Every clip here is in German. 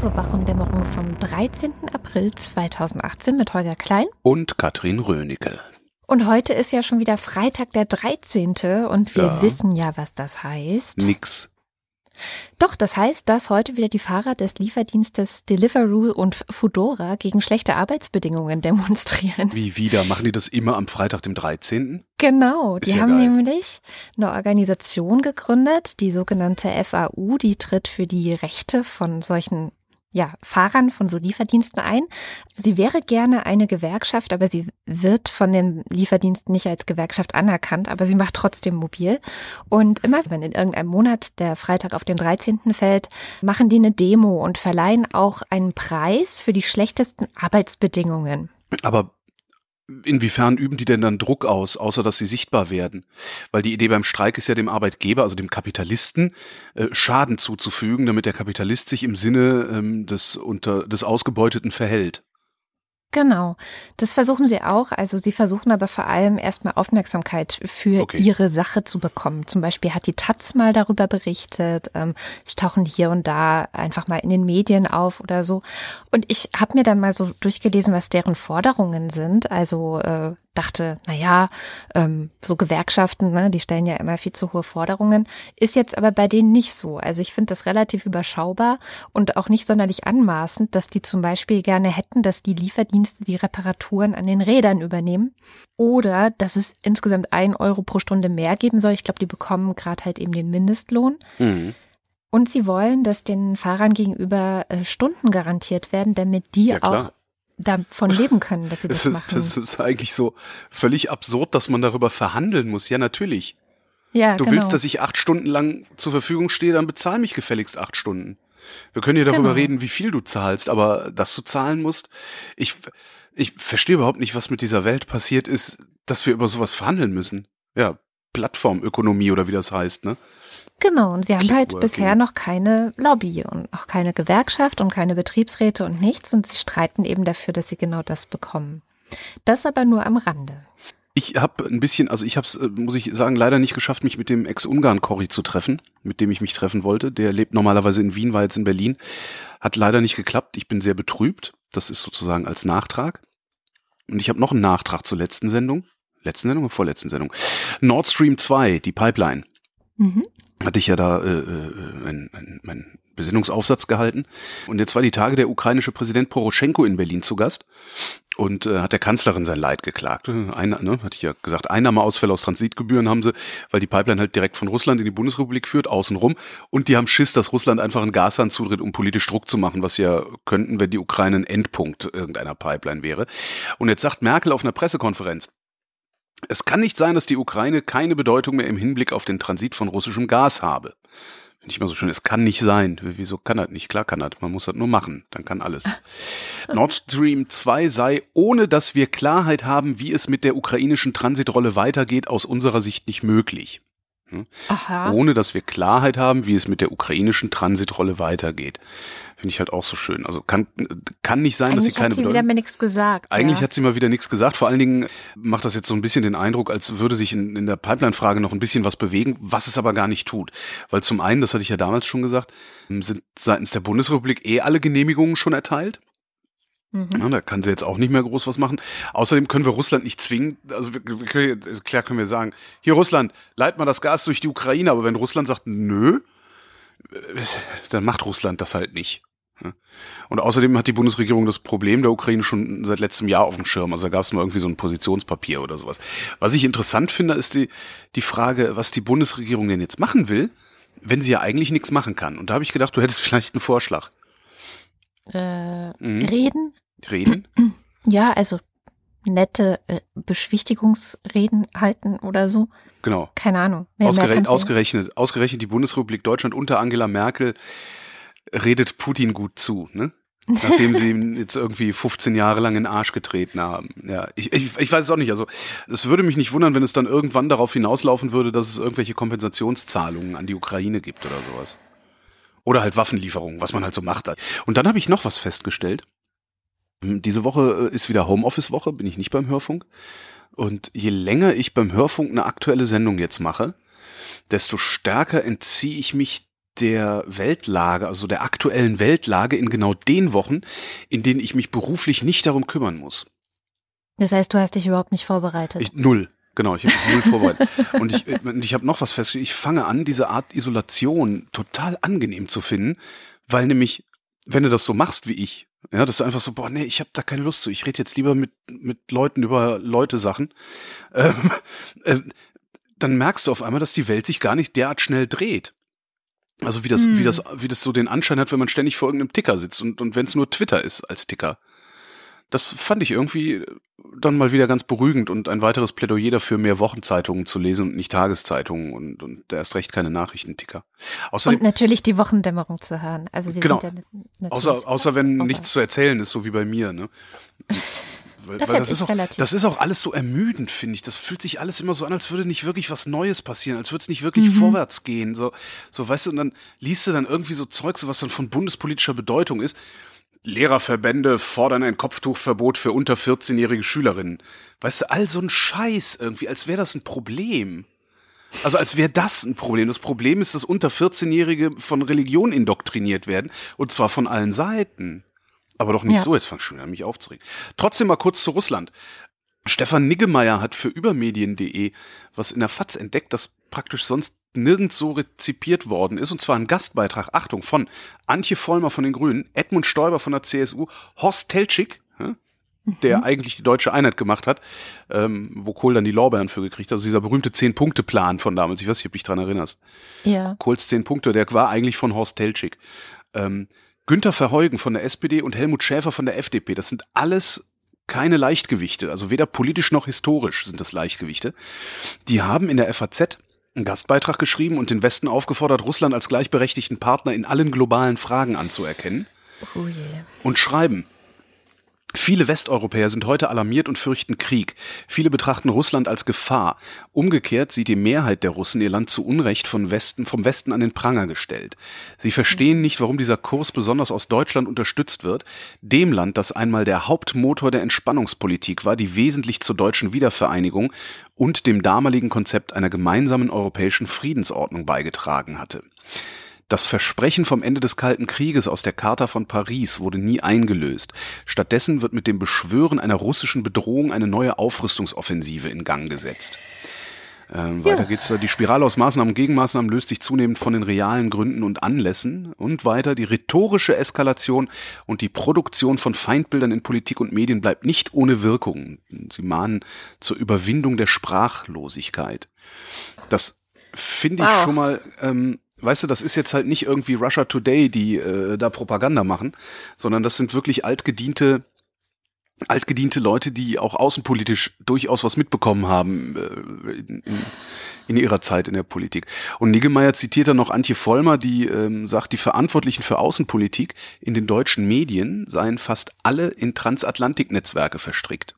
zur Wochendämmerung vom 13. April 2018 mit Holger Klein und Katrin Rönecke. Und heute ist ja schon wieder Freitag der 13. und wir ja. wissen ja, was das heißt. Nix. Doch, das heißt, dass heute wieder die Fahrer des Lieferdienstes Deliveroo und Foodora gegen schlechte Arbeitsbedingungen demonstrieren. Wie wieder? Machen die das immer am Freitag, dem 13.? Genau, Ist die ja haben geil. nämlich eine Organisation gegründet, die sogenannte FAU, die tritt für die Rechte von solchen ja, Fahrern von so Lieferdiensten ein. Sie wäre gerne eine Gewerkschaft, aber sie wird von den Lieferdiensten nicht als Gewerkschaft anerkannt, aber sie macht trotzdem mobil. Und immer, wenn in irgendeinem Monat der Freitag auf den 13. fällt, machen die eine Demo und verleihen auch einen Preis für die schlechtesten Arbeitsbedingungen. Aber inwiefern üben die denn dann Druck aus, außer dass sie sichtbar werden? Weil die Idee beim Streik ist ja dem Arbeitgeber, also dem Kapitalisten, äh, Schaden zuzufügen, damit der Kapitalist sich im Sinne ähm, des, unter, des Ausgebeuteten verhält. Genau, das versuchen sie auch. Also sie versuchen aber vor allem erstmal Aufmerksamkeit für okay. ihre Sache zu bekommen. Zum Beispiel hat die Taz mal darüber berichtet. Ähm, sie tauchen hier und da einfach mal in den Medien auf oder so. Und ich habe mir dann mal so durchgelesen, was deren Forderungen sind. Also äh, dachte, na ja, ähm, so Gewerkschaften, ne, die stellen ja immer viel zu hohe Forderungen, ist jetzt aber bei denen nicht so. Also ich finde das relativ überschaubar und auch nicht sonderlich anmaßend, dass die zum Beispiel gerne hätten, dass die Lieferdienste die Reparaturen an den Rädern übernehmen oder dass es insgesamt ein Euro pro Stunde mehr geben soll. Ich glaube, die bekommen gerade halt eben den Mindestlohn. Mhm. Und sie wollen, dass den Fahrern gegenüber äh, Stunden garantiert werden, damit die ja, auch davon leben können, dass sie das, das machen. Das ist eigentlich so völlig absurd, dass man darüber verhandeln muss. Ja, natürlich. Ja, du genau. willst, dass ich acht Stunden lang zur Verfügung stehe, dann bezahl mich gefälligst acht Stunden. Wir können ja darüber genau. reden, wie viel du zahlst, aber dass du zahlen musst, ich, ich verstehe überhaupt nicht, was mit dieser Welt passiert ist, dass wir über sowas verhandeln müssen. Ja, Plattformökonomie oder wie das heißt, ne? Genau, und sie haben halt bisher noch keine Lobby und auch keine Gewerkschaft und keine Betriebsräte und nichts und sie streiten eben dafür, dass sie genau das bekommen. Das aber nur am Rande. Ich habe ein bisschen, also ich habe es, äh, muss ich sagen, leider nicht geschafft, mich mit dem Ex-Ungarn-Corrie zu treffen, mit dem ich mich treffen wollte. Der lebt normalerweise in Wien, war jetzt in Berlin. Hat leider nicht geklappt. Ich bin sehr betrübt. Das ist sozusagen als Nachtrag. Und ich habe noch einen Nachtrag zur letzten Sendung. Letzten Sendung oder vorletzten Sendung? Nord Stream 2, die Pipeline. Mhm hatte ich ja da äh, äh mein, mein, mein Besinnungsaufsatz gehalten. Und jetzt war die Tage der ukrainische Präsident Poroschenko in Berlin zu Gast und äh, hat der Kanzlerin sein Leid geklagt. Einer, ne, hatte ich ja gesagt, Einnahmeausfälle aus Transitgebühren haben sie, weil die Pipeline halt direkt von Russland in die Bundesrepublik führt, außenrum. Und die haben Schiss, dass Russland einfach einen Gashahn zudreht, um politisch Druck zu machen, was ja könnten, wenn die Ukraine ein Endpunkt irgendeiner Pipeline wäre. Und jetzt sagt Merkel auf einer Pressekonferenz, es kann nicht sein, dass die Ukraine keine Bedeutung mehr im Hinblick auf den Transit von russischem Gas habe. Finde ich mal so schön. Es kann nicht sein. Wieso kann das nicht? Klar kann das. Man muss das nur machen. Dann kann alles. Nord Stream 2 sei, ohne dass wir Klarheit haben, wie es mit der ukrainischen Transitrolle weitergeht, aus unserer Sicht nicht möglich. Hm? Aha. Ohne dass wir Klarheit haben, wie es mit der ukrainischen Transitrolle weitergeht. Finde ich halt auch so schön. Also kann, kann nicht sein, Eigentlich dass sie keine hat sie Bedeutung. wieder mir nichts gesagt. Eigentlich ja. hat sie mal wieder nichts gesagt. Vor allen Dingen macht das jetzt so ein bisschen den Eindruck, als würde sich in, in der Pipeline-Frage noch ein bisschen was bewegen, was es aber gar nicht tut. Weil zum einen, das hatte ich ja damals schon gesagt, sind seitens der Bundesrepublik eh alle Genehmigungen schon erteilt. Mhm. Ja, da kann sie jetzt auch nicht mehr groß was machen. Außerdem können wir Russland nicht zwingen. Also wir, wir können, klar können wir sagen, hier Russland, leit mal das Gas durch die Ukraine. Aber wenn Russland sagt, nö, dann macht Russland das halt nicht. Und außerdem hat die Bundesregierung das Problem der Ukraine schon seit letztem Jahr auf dem Schirm. Also da gab es mal irgendwie so ein Positionspapier oder sowas. Was ich interessant finde, ist die, die Frage, was die Bundesregierung denn jetzt machen will, wenn sie ja eigentlich nichts machen kann. Und da habe ich gedacht, du hättest vielleicht einen Vorschlag. Äh, mhm. Reden? Reden? Ja, also nette äh, Beschwichtigungsreden halten oder so. Genau. Keine Ahnung. Mehr, ausgerechnet, mehr ausgerechnet, ausgerechnet die Bundesrepublik Deutschland unter Angela Merkel redet Putin gut zu, ne? Nachdem sie ihm jetzt irgendwie 15 Jahre lang in den Arsch getreten haben. Ja, ich, ich, ich weiß es auch nicht. Also, es würde mich nicht wundern, wenn es dann irgendwann darauf hinauslaufen würde, dass es irgendwelche Kompensationszahlungen an die Ukraine gibt oder sowas. Oder halt Waffenlieferungen, was man halt so macht. Und dann habe ich noch was festgestellt. Diese Woche äh, ist wieder Homeoffice-Woche, bin ich nicht beim Hörfunk. Und je länger ich beim Hörfunk eine aktuelle Sendung jetzt mache, desto stärker entziehe ich mich der Weltlage, also der aktuellen Weltlage in genau den Wochen, in denen ich mich beruflich nicht darum kümmern muss. Das heißt, du hast dich überhaupt nicht vorbereitet? Ich, null. Genau, ich habe null vorbereitet. Und ich, ich habe noch was festgestellt. Ich fange an, diese Art Isolation total angenehm zu finden, weil nämlich, wenn du das so machst wie ich, ja, das ist einfach so, boah, nee, ich habe da keine Lust zu. Ich rede jetzt lieber mit, mit Leuten über Leute Sachen. Ähm, äh, dann merkst du auf einmal, dass die Welt sich gar nicht derart schnell dreht. Also wie das, hm. wie das, wie das so den Anschein hat, wenn man ständig vor irgendeinem Ticker sitzt und, und wenn es nur Twitter ist als Ticker. Das fand ich irgendwie dann mal wieder ganz beruhigend und ein weiteres Plädoyer dafür, mehr Wochenzeitungen zu lesen und nicht Tageszeitungen und, und erst recht keine Nachrichtienticker. Außerdem, und natürlich die Wochendämmerung zu hören. Also wir genau. sind ja außer, außer wenn außer. nichts zu erzählen ist, so wie bei mir. Ne? Weil, weil das, ist auch, das ist auch alles so ermüdend, finde ich. Das fühlt sich alles immer so an, als würde nicht wirklich was Neues passieren, als würde es nicht wirklich mhm. vorwärts gehen. So, so, weißt du, und dann liest du dann irgendwie so Zeug, so was dann von bundespolitischer Bedeutung ist. Lehrerverbände fordern ein Kopftuchverbot für unter 14-jährige Schülerinnen. Weißt du, all so ein Scheiß irgendwie, als wäre das ein Problem. Also als wäre das ein Problem. Das Problem ist, dass unter 14-Jährige von Religion indoktriniert werden und zwar von allen Seiten. Aber doch nicht ja. so, jetzt fang schon an mich aufzuregen. Trotzdem mal kurz zu Russland. Stefan Niggemeier hat für übermedien.de was in der FAZ entdeckt, das praktisch sonst nirgends so rezipiert worden ist, und zwar ein Gastbeitrag, Achtung, von Antje Vollmer von den Grünen, Edmund Stoiber von der CSU, Horst Teltschik, der mhm. eigentlich die deutsche Einheit gemacht hat, ähm, wo Kohl dann die Lorbeeren für gekriegt hat. Also dieser berühmte Zehn-Punkte-Plan von damals, ich weiß nicht, ob du dich dran erinnerst. Ja. Kohls Zehn Punkte, der war eigentlich von Horst Teltschik. Ähm, Günther Verheugen von der SPD und Helmut Schäfer von der FDP, das sind alles keine Leichtgewichte, also weder politisch noch historisch sind das Leichtgewichte. Die haben in der FAZ einen Gastbeitrag geschrieben und den Westen aufgefordert, Russland als gleichberechtigten Partner in allen globalen Fragen anzuerkennen. Oh je. Und schreiben, Viele Westeuropäer sind heute alarmiert und fürchten Krieg. Viele betrachten Russland als Gefahr. Umgekehrt sieht die Mehrheit der Russen ihr Land zu Unrecht von Westen, vom Westen an den Pranger gestellt. Sie verstehen nicht, warum dieser Kurs besonders aus Deutschland unterstützt wird, dem Land, das einmal der Hauptmotor der Entspannungspolitik war, die wesentlich zur deutschen Wiedervereinigung und dem damaligen Konzept einer gemeinsamen europäischen Friedensordnung beigetragen hatte. Das Versprechen vom Ende des Kalten Krieges aus der Charta von Paris wurde nie eingelöst. Stattdessen wird mit dem Beschwören einer russischen Bedrohung eine neue Aufrüstungsoffensive in Gang gesetzt. Ähm, ja. Weiter geht's. Die Spirale aus Maßnahmen und Gegenmaßnahmen löst sich zunehmend von den realen Gründen und Anlässen. Und weiter, die rhetorische Eskalation und die Produktion von Feindbildern in Politik und Medien bleibt nicht ohne Wirkung. Sie mahnen zur Überwindung der Sprachlosigkeit. Das finde ich wow. schon mal ähm, weißt du, das ist jetzt halt nicht irgendwie Russia Today, die äh, da Propaganda machen, sondern das sind wirklich altgediente altgediente Leute, die auch außenpolitisch durchaus was mitbekommen haben äh, in, in, in, ihrer Zeit in der Politik. Und Niggemeier zitiert dann noch Antje Vollmer, die ähm, sagt, die Verantwortlichen für Außenpolitik in den deutschen Medien seien fast alle in Transatlantiknetzwerke verstrickt.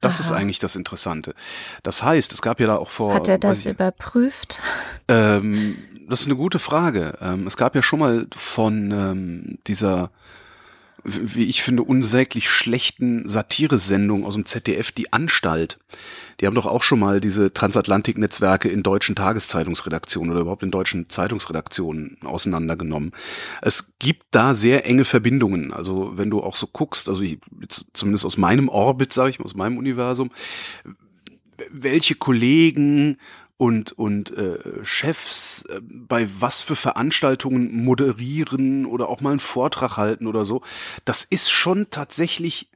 Das Aha. ist eigentlich das Interessante. Das heißt, es gab ja da auch vor. Hat er das ich, überprüft? Ähm, das ist eine gute Frage. Ähm, es gab ja schon mal von ähm, dieser, wie ich finde, unsäglich schlechten Satiresendung aus dem ZDF, die Anstalt. Die haben doch auch schon mal diese Transatlantik-Netzwerke in deutschen Tageszeitungsredaktionen oder überhaupt in deutschen Zeitungsredaktionen auseinandergenommen. Es gibt da sehr enge Verbindungen. Also wenn du auch so guckst, also ich, zumindest aus meinem Orbit, sage ich mal, aus meinem Universum, welche Kollegen und, und äh, Chefs äh, bei was für Veranstaltungen moderieren oder auch mal einen Vortrag halten oder so. Das ist schon tatsächlich,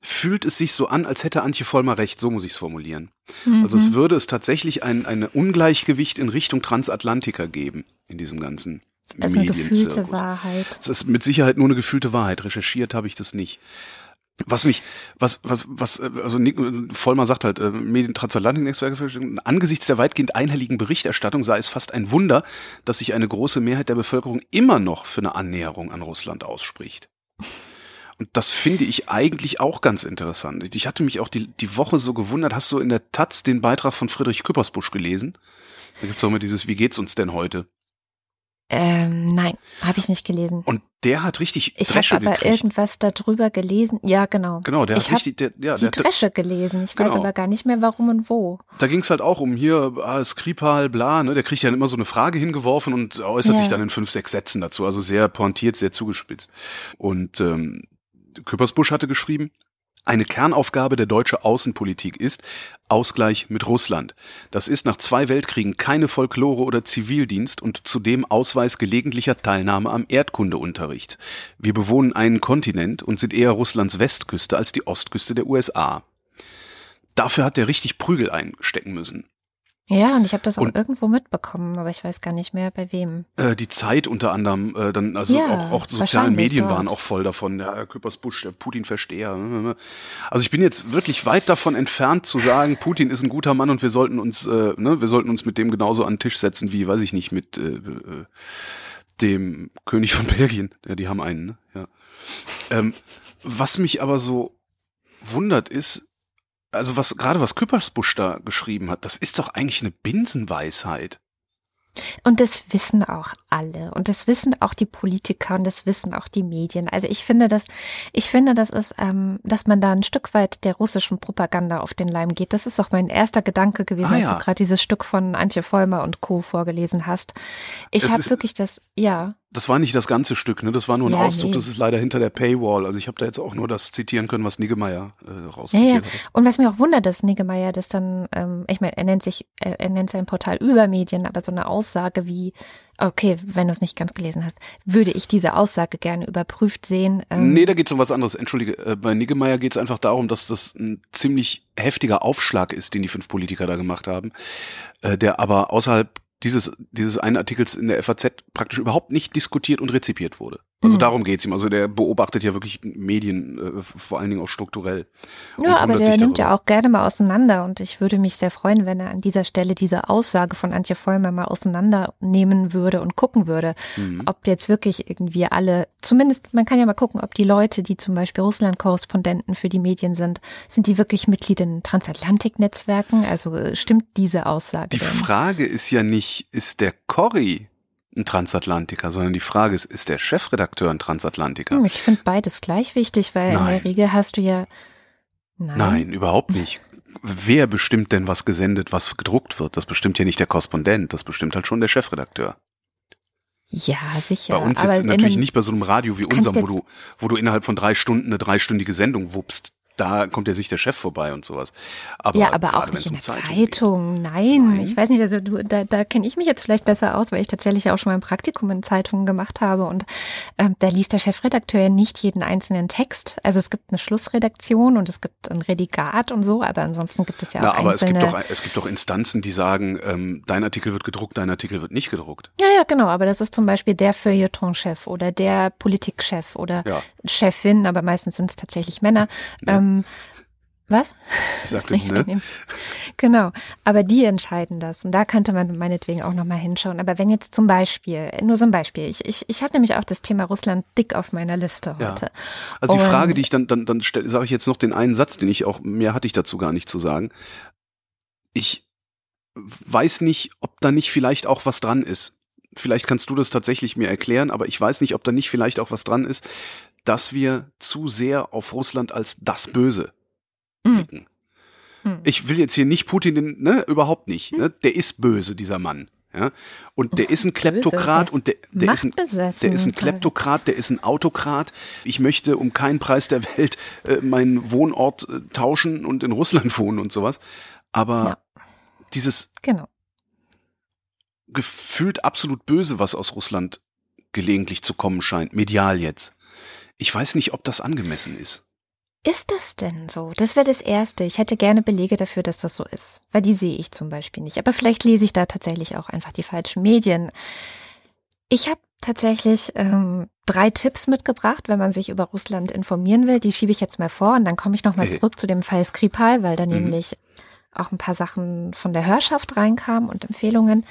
fühlt es sich so an, als hätte Antje Vollmer recht, so muss ich es formulieren. Mhm. Also es würde es tatsächlich ein, ein Ungleichgewicht in Richtung Transatlantiker geben in diesem ganzen also eine gefühlte Wahrheit. Es ist mit Sicherheit nur eine gefühlte Wahrheit. Recherchiert habe ich das nicht. Was mich, was, was, was, also Nick, Vollmer sagt halt, äh, Medien-Transatlantik-Netzwerke, angesichts der weitgehend einhelligen Berichterstattung sei es fast ein Wunder, dass sich eine große Mehrheit der Bevölkerung immer noch für eine Annäherung an Russland ausspricht. Und das finde ich eigentlich auch ganz interessant. Ich hatte mich auch die, die Woche so gewundert, hast du in der Taz den Beitrag von Friedrich Küppersbusch gelesen? Da gibt's auch immer dieses, wie geht's uns denn heute? Ähm, nein, habe ich nicht gelesen. Und der hat richtig Ich habe aber gekriegt. irgendwas darüber gelesen. Ja, genau. Genau, der ich hat richtig, der, ja, die der, Dresche gelesen. Ich weiß Genau. aber gar nicht mehr, warum und wo. da ging es halt auch um hier, ah, Skripal, bla, ne, der kriegt ja immer so eine Frage hingeworfen und äußert Ja. sich dann in fünf, sechs Sätzen dazu, also sehr pointiert, sehr zugespitzt. Und ähm, Küppersbusch hatte geschrieben, eine Kernaufgabe der deutschen Außenpolitik ist Ausgleich mit Russland. Das ist nach zwei Weltkriegen keine Folklore oder Zivildienst und zudem Ausweis gelegentlicher Teilnahme am Erdkundeunterricht. Wir bewohnen einen Kontinent und sind eher Russlands Westküste als die Ostküste der USA. Dafür hat er richtig Prügel einstecken müssen. Ja, und ich habe das auch Und- irgendwo mitbekommen, aber ich weiß gar nicht mehr bei wem. Äh, die Zeit unter anderem, äh, dann, also Ja, auch, auch soziale wahrscheinlich Medien dort. waren auch voll davon. Ja, Herr Küppersbusch, der Putin-Versteher. Also ich bin jetzt wirklich weit davon entfernt zu sagen, Putin ist ein guter Mann und wir sollten uns, äh, ne, wir sollten uns mit dem genauso an den Tisch setzen wie, weiß ich nicht, mit äh, äh, dem König von Belgien. Ja, die haben einen, ne? Ja. Ähm, was mich aber so wundert ist, also was gerade was Küppersbusch da geschrieben hat, das ist doch eigentlich eine Binsenweisheit. Und das wissen auch alle. Und das wissen auch die Politiker und das wissen auch die Medien. Also ich finde das, ich finde, das ist, ähm, dass man da ein Stück weit der russischen Propaganda auf den Leim geht. Das ist auch mein erster Gedanke gewesen, Ah, als ja. du gerade dieses Stück von Antje Vollmer und Co. vorgelesen hast. Ich habe wirklich das, ja. Das war nicht das ganze Stück, ne? Das war nur ein Ja, Auszug, nee. das ist leider hinter der Paywall. Also ich habe da jetzt auch nur das zitieren können, was Niggemeier äh, Ja, ja. rauszitiert hat. Und was mir auch wundert, dass Niggemeier das dann, ähm, ich meine, er nennt sich, er, er nennt sein Portal über Medien, aber so eine Aussage wie, okay, wenn du es nicht ganz gelesen hast, würde ich diese Aussage gerne überprüft sehen. Ähm, Nee, da geht's um was anderes. Entschuldige, äh, bei Niggemeier geht's einfach darum, dass das ein ziemlich heftiger Aufschlag ist, den die fünf Politiker da gemacht haben, äh, der aber außerhalb dieses, dieses einen Artikels in der FAZ praktisch überhaupt nicht diskutiert und rezipiert wurde. Also Mhm. darum geht's ihm. Also der beobachtet ja wirklich Medien, äh, vor allen Dingen auch strukturell. Ja, aber der nimmt ja auch gerne mal auseinander und ich würde mich sehr freuen, wenn er an dieser Stelle diese Aussage von Antje Vollmer mal auseinandernehmen würde und gucken würde, Mhm. ob jetzt wirklich irgendwie alle, zumindest man kann ja mal gucken, ob die Leute, die zum Beispiel Russland-Korrespondenten für die Medien sind, sind die wirklich Mitglied in Transatlantik-Netzwerken? Also äh, stimmt diese Aussage Die denn? Frage ist ja nicht, ist der Corey ein Transatlantiker, sondern die Frage ist, ist der Chefredakteur ein Transatlantiker? Hm, Ich finde beides gleich wichtig, weil in Nein. der Regel hast du ja. Nein. Nein, überhaupt nicht. Wer bestimmt denn, was gesendet, was gedruckt wird? Das bestimmt ja nicht der Korrespondent, das bestimmt halt schon der Chefredakteur. Ja, sicher. bei uns jetzt in natürlich nicht bei so einem Radio wie unserem, wo du, wo du innerhalb von drei Stunden eine dreistündige Sendung wuppst. Da kommt ja sich der Chef vorbei und sowas. Aber ja, aber auch nicht in der Zeitung. Zeitung. Nein. Nein? ich weiß nicht, also du, da, da kenne ich mich jetzt vielleicht besser aus, weil ich tatsächlich auch schon mal ein Praktikum in Zeitungen gemacht habe und ähm, da liest der Chefredakteur ja nicht jeden einzelnen Text. Also es gibt eine Schlussredaktion und es gibt ein Redigat und so, aber ansonsten gibt es ja Na, auch aber es gibt, einzelne. doch, es gibt doch Instanzen, die sagen, ähm, dein Artikel wird gedruckt, dein Artikel wird nicht gedruckt. ja, ja, genau, aber das ist zum Beispiel der Feuilleton-Chef oder der Politikchef oder Ja. Chefin, aber meistens sind es tatsächlich Männer. Ähm, was? Ich sagte, ne? Genau, aber die entscheiden das und da könnte man meinetwegen auch nochmal hinschauen. Aber wenn jetzt zum Beispiel, nur so ein Beispiel, ich, ich, ich habe nämlich auch das Thema Russland dick auf meiner Liste Ja. heute. Also die Und- Frage, die ich dann, dann, dann stelle, sage ich jetzt noch den einen Satz, den ich auch, mehr hatte ich dazu gar nicht zu sagen. Ich weiß nicht, ob da nicht vielleicht auch was dran ist. Vielleicht kannst du das tatsächlich mir erklären, aber ich weiß nicht, ob da nicht vielleicht auch was dran ist, dass wir zu sehr auf Russland als das Böse Hm. blicken. Hm. Ich will jetzt hier nicht Putin, ne, überhaupt nicht. Ne? Der ist böse, dieser Mann. Ja? Und der ist ein Kleptokrat der ist und der, der ist ein, der ist ein Kleptokrat, der ist ein Autokrat. Ich möchte um keinen Preis der Welt äh, meinen Wohnort äh, tauschen und in Russland wohnen und sowas. Aber dieses Genau. gefühlt absolut Böse, was aus Russland gelegentlich zu kommen scheint, medial jetzt. Ich weiß nicht, ob das angemessen ist. Ist das denn so? Das wäre das Erste. Ich hätte gerne Belege dafür, dass das so ist. Weil die sehe ich zum Beispiel nicht. Aber vielleicht lese ich da tatsächlich auch einfach die falschen Medien. Ich habe tatsächlich ähm, drei Tipps mitgebracht, wenn man sich über Russland informieren will. Die schiebe ich jetzt mal vor und dann komme ich nochmal Hey. zurück zu dem Fall Skripal, weil da Mhm. nämlich auch ein paar Sachen von der Hörschaft reinkamen und Empfehlungen.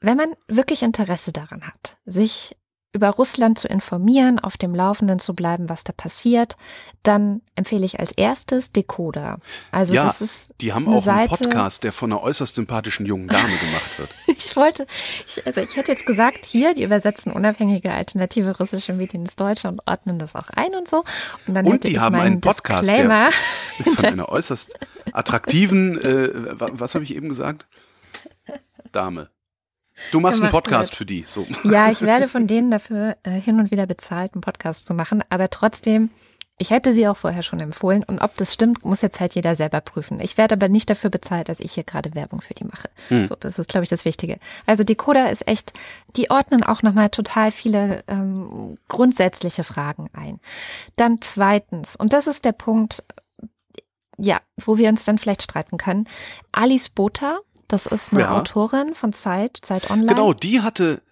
Wenn man wirklich Interesse daran hat, sich über Russland zu informieren, auf dem Laufenden zu bleiben, was da passiert, dann empfehle ich als erstes Decoder. Also ja, das ist die haben auch einen Podcast, der von einer äußerst sympathischen jungen Dame gemacht wird. ich wollte, ich, also ich hätte jetzt gesagt, hier, die übersetzen unabhängige alternative russische Medien ins Deutsche und ordnen das auch ein und so. Und, dann und die haben einen Podcast, der von einer äußerst attraktiven, äh, was habe ich eben gesagt? Dame. Du machst einen Podcast wird. für die. So. Ja, ich werde von denen dafür äh, hin und wieder bezahlt, einen Podcast zu machen. Aber trotzdem, ich hätte sie auch vorher schon empfohlen. Und ob das stimmt, muss jetzt halt jeder selber prüfen. Ich werde aber nicht dafür bezahlt, dass ich hier gerade Werbung für die mache. Hm. So, das ist, glaube ich, das Wichtige. Also Decoder ist echt, die ordnen auch nochmal total viele ähm, grundsätzliche Fragen ein. Dann zweitens, und das ist der Punkt, ja, wo wir uns dann vielleicht streiten können. Alice Botha das ist eine ja. Autorin von Zeit, Zeit Online. Genau, die hatte,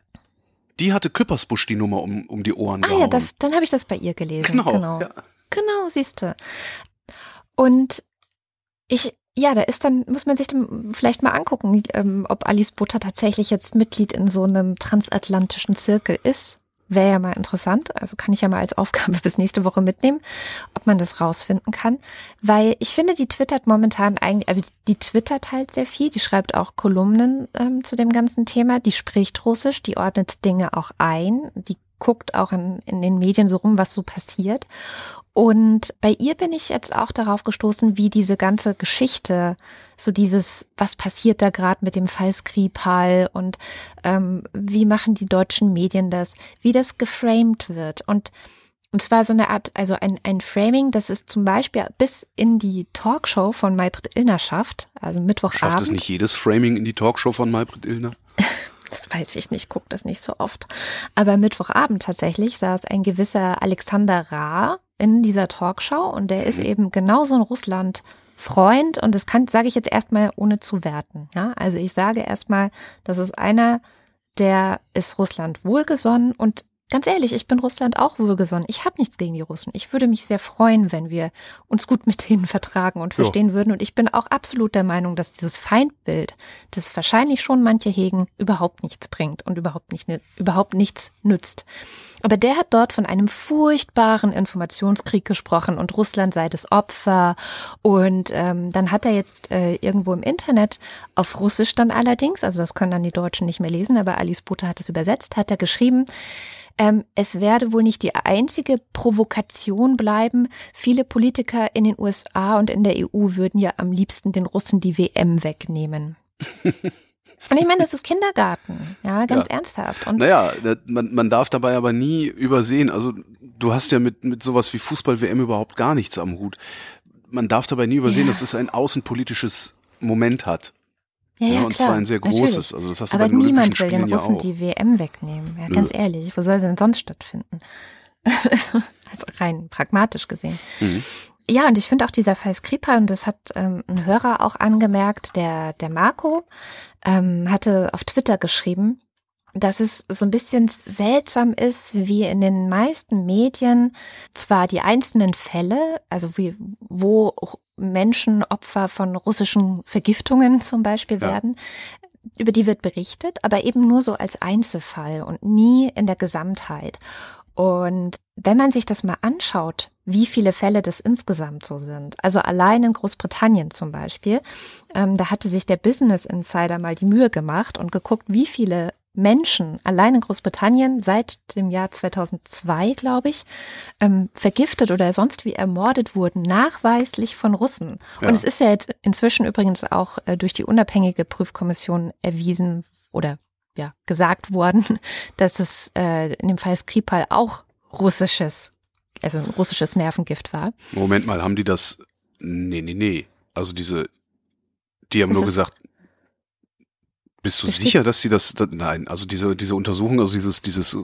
die hatte Küppersbusch die Nummer um, um die Ohren ah, gehauen. Ah ja, das, dann habe ich das bei ihr gelesen. Genau, genau, ja. genau siehst du. Und ich, ja, da ist dann, muss man sich dann vielleicht mal angucken, ähm, ob Alice Butter tatsächlich jetzt Mitglied in so einem transatlantischen Zirkel ist. Wäre ja mal interessant. Also kann ich ja mal als Aufgabe bis nächste Woche mitnehmen, ob man das rausfinden kann. Weil ich finde, die twittert momentan eigentlich, also die, twittert halt sehr viel. Die schreibt auch Kolumnen ähm, zu dem ganzen Thema. Die spricht Russisch, die ordnet Dinge auch ein. Die guckt auch in, in den Medien so rum, was so passiert. Und bei ihr bin ich jetzt auch darauf gestoßen, wie diese ganze Geschichte, so dieses, was passiert da gerade mit dem Fall Skripal und ähm, wie machen die deutschen Medien das, wie das geframed wird. Und, und zwar so eine Art, also ein, ein Framing, das ist zum Beispiel bis in die Talkshow von Maybrit Illner schafft, also Mittwochabend. Schafft es nicht jedes Framing in die Talkshow von Maybrit Illner? Das weiß ich nicht, gucke das nicht so oft. Aber Mittwochabend tatsächlich saß ein gewisser Alexander Ra in dieser Talkshow und der ist mhm. eben genauso ein Russland Freund und das kann sage ich jetzt erstmal ohne zu werten, ja? Also ich sage erstmal, das ist einer, der ist Russland wohlgesonnen und Ganz ehrlich, ich bin Russland auch wohlgesonnen. Ich habe nichts gegen die Russen. Ich würde mich sehr freuen, wenn wir uns gut mit denen vertragen und verstehen jo. würden. Und ich bin auch absolut der Meinung, dass dieses Feindbild, das wahrscheinlich schon manche hegen, überhaupt nichts bringt und überhaupt, nicht, überhaupt nichts nützt. Aber der hat dort von einem furchtbaren Informationskrieg gesprochen und Russland sei das Opfer. Und ähm, dann hat er jetzt äh, irgendwo im Internet auf Russisch dann allerdings, also das können dann die Deutschen nicht mehr lesen, aber Alice Butter hat es übersetzt, hat er geschrieben, ähm, es werde wohl nicht die einzige Provokation bleiben. Viele Politiker in den USA und in der EU würden ja am liebsten den Russen die WM wegnehmen. Und ich meine, das ist Kindergarten, ja, ganz ja. ernsthaft. Und naja, man, man darf dabei aber nie übersehen, also du hast ja mit, mit sowas wie Fußball-WM überhaupt gar nichts am Hut. Man darf dabei nie übersehen, ja. dass es ein außenpolitisches Moment hat. Ja, ja, ja und klar, zwar ein sehr großes. Also das hast Aber du bei den niemand will den Russen ja die WM wegnehmen. Ja, ganz Nö. ehrlich, wo soll sie denn sonst stattfinden? also, also rein pragmatisch gesehen. Mhm. Ja, und ich finde auch dieser Fall Skripal, und das hat ähm, ein Hörer auch angemerkt, der, der Marco, ähm, hatte auf Twitter geschrieben, dass es so ein bisschen seltsam ist, wie in den meisten Medien zwar die einzelnen Fälle, also wie, wo Menschen Opfer von russischen Vergiftungen zum Beispiel ja. werden, über die wird berichtet, aber eben nur so als Einzelfall und nie in der Gesamtheit. Und wenn man sich das mal anschaut, wie viele Fälle das insgesamt so sind, also allein in Großbritannien zum Beispiel, ähm, da hatte sich der Business Insider mal die Mühe gemacht und geguckt, wie viele Menschen allein in Großbritannien seit dem Jahr 2002, glaube ich, ähm, vergiftet oder sonst wie ermordet wurden, nachweislich von Russen. Ja. Und es ist ja jetzt inzwischen übrigens auch äh, durch die unabhängige Prüfkommission erwiesen oder ja gesagt worden, dass es äh, in dem Fall Skripal auch russisches, also ein russisches Nervengift war. Moment mal, haben die das? Nee, nee, nee. Also diese, die haben es nur gesagt, bist du das sicher, dass sie das, das, nein, also diese, diese Untersuchung, also dieses, dieses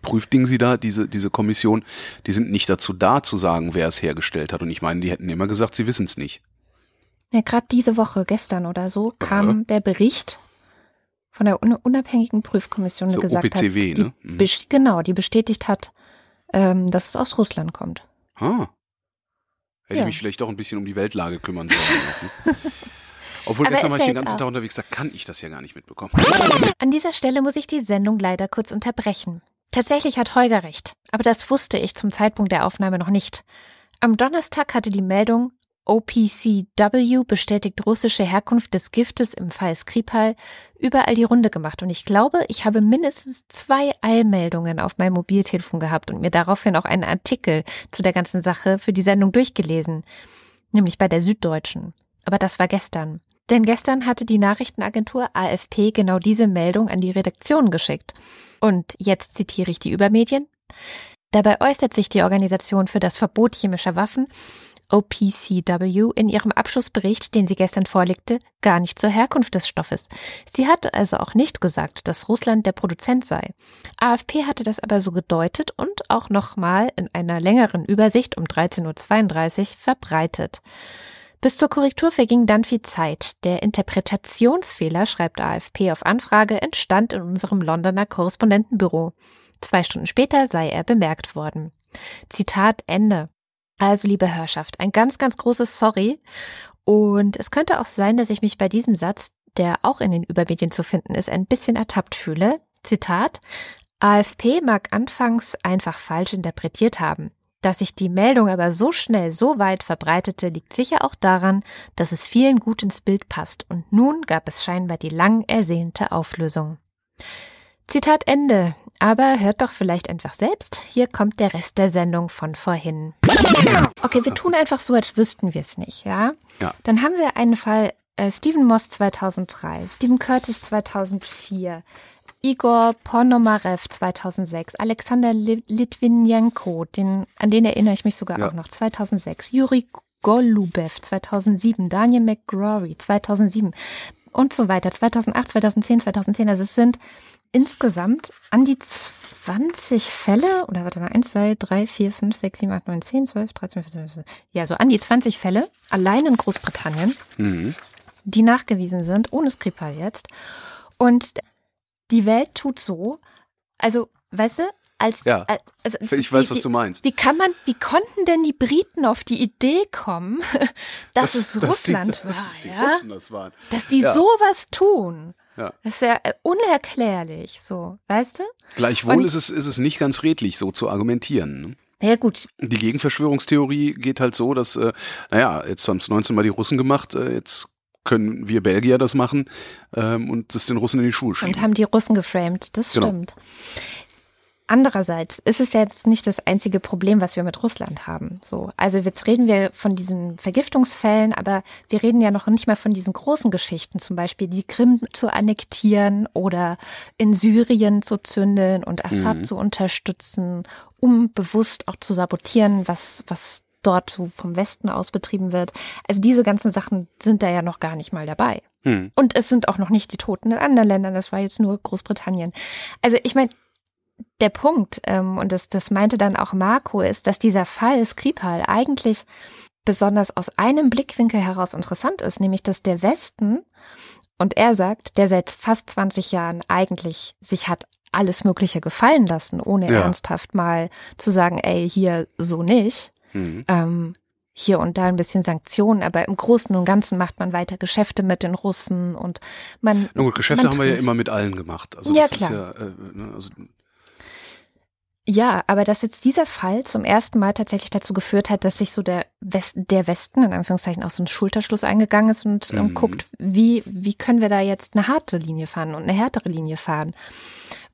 Prüfding sie da, diese, diese Kommission, die sind nicht dazu da zu sagen, wer es hergestellt hat. Und ich meine, die hätten immer gesagt, sie wissen es nicht. Ja, gerade diese Woche, gestern oder so, kam ja. der Bericht von der unabhängigen Prüfkommission, die so, gesagt OPCW, hat, die, ne? Mhm. genau, die bestätigt hat, ähm, dass es aus Russland kommt. Ah. Hätte ja. ich mich vielleicht doch ein bisschen um die Weltlage kümmern sollen. Obwohl Aber gestern war ich den ganzen auch. Tag unterwegs, da kann ich das ja gar nicht mitbekommen. An dieser Stelle muss ich die Sendung leider kurz unterbrechen. Tatsächlich hat Holger recht, aber das wusste ich zum Zeitpunkt der Aufnahme noch nicht. Am Donnerstag hatte die Meldung OPCW bestätigt russische Herkunft des Giftes im Fall Skripal überall die Runde gemacht und ich glaube, ich habe mindestens zwei Eilmeldungen auf meinem Mobiltelefon gehabt und mir daraufhin auch einen Artikel zu der ganzen Sache für die Sendung durchgelesen, nämlich bei der Süddeutschen. Aber das war gestern. Denn gestern hatte die Nachrichtenagentur AFP genau diese Meldung an die Redaktion geschickt. Und jetzt zitiere ich die Übermedien. Dabei äußert sich die Organisation für das Verbot chemischer Waffen OPCW in ihrem Abschlussbericht, den sie gestern vorlegte, gar nicht zur Herkunft des Stoffes. Sie hatte also auch nicht gesagt, dass Russland der Produzent sei. AFP hatte das aber so gedeutet und auch nochmal in einer längeren Übersicht um 13.32 Uhr verbreitet. Bis zur Korrektur verging dann viel Zeit. Der Interpretationsfehler, schreibt AFP auf Anfrage, entstand in unserem Londoner Korrespondentenbüro. Zwei Stunden später sei er bemerkt worden. Zitat Ende. Also, liebe Hörschaft, ein ganz, ganz großes Sorry. Und es könnte auch sein, dass ich mich bei diesem Satz, der auch in den Übermedien zu finden ist, ein bisschen ertappt fühle. Zitat. AFP mag anfangs einfach falsch interpretiert haben. Dass sich die Meldung aber so schnell so weit verbreitete, liegt sicher auch daran, dass es vielen gut ins Bild passt und nun gab es scheinbar die lang ersehnte Auflösung. Zitat Ende. Aber hört doch vielleicht einfach selbst. Hier kommt der Rest der Sendung von vorhin. Okay, wir tun einfach so, als wüssten wir es nicht, ja? ja? Dann haben wir einen Fall äh, Stephen Moss 2003, Stephen Curtis 2004, Igor Ponomarev 2006, Alexander Litvinenko, den, an den erinnere ich mich sogar ja. auch noch, 2006, Juri Golubev 2007, Daniel McGrory 2007 und so weiter, 2008, 2010, 2010. Also es sind insgesamt an die 20 Fälle, oder warte mal, 1, 2, 3, 4, 5, 6, 7, 8, 9, 10, 12, 13, 14, 15, ja, so an die 20 Fälle, allein in Großbritannien, mhm. die nachgewiesen sind, ohne Skripal jetzt. Und die Welt tut so, also, weißt du, als, ja, als, also, ich weiß, wie, was du meinst. Wie kann man, wie konnten denn die Briten auf die Idee kommen, dass das, es dass Russland die, war, dass die ja? Russen das waren. dass die ja. sowas tun? Ja. Das ist ja äh, unerklärlich, so, weißt du? Gleichwohl Und, ist es ist es nicht ganz redlich, so zu argumentieren. Ne? Ja, gut. Die Gegenverschwörungstheorie geht halt so, dass, äh, naja, jetzt haben es 19 Mal die Russen gemacht, äh, jetzt können wir Belgier das machen ähm, und das den Russen in die Schuhe schieben. Und haben die Russen geframed, das genau. stimmt. Andererseits ist es jetzt nicht das einzige Problem, was wir mit Russland haben. So, also jetzt reden wir von diesen Vergiftungsfällen, aber wir reden ja noch nicht mal von diesen großen Geschichten, zum Beispiel die Krim zu annektieren oder in Syrien zu zündeln und Assad mhm. zu unterstützen, um bewusst auch zu sabotieren, was, was dort so vom Westen aus betrieben wird. Also diese ganzen Sachen sind da ja noch gar nicht mal dabei. Hm. Und es sind auch noch nicht die Toten in anderen Ländern, das war jetzt nur Großbritannien. Also ich meine, der Punkt, ähm, und das, das meinte dann auch Marco, ist, dass dieser Fall Skripal eigentlich besonders aus einem Blickwinkel heraus interessant ist, nämlich dass der Westen, und er sagt, der seit fast 20 Jahren eigentlich sich hat alles Mögliche gefallen lassen, ohne ja. ernsthaft mal zu sagen, ey, hier so nicht. Mhm. Ähm, hier und da ein bisschen Sanktionen, aber im Großen und Ganzen macht man weiter Geschäfte mit den Russen und man. Na gut, Geschäfte haben wir ja immer mit allen gemacht. Also ja, das klar. ist ja, äh, ne, also ja, aber dass jetzt dieser Fall zum ersten Mal tatsächlich dazu geführt hat, dass sich so der, West, der Westen in Anführungszeichen auch so einen Schulterschluss eingegangen ist und ähm, mhm. guckt, wie, wie können wir da jetzt eine harte Linie fahren und eine härtere Linie fahren.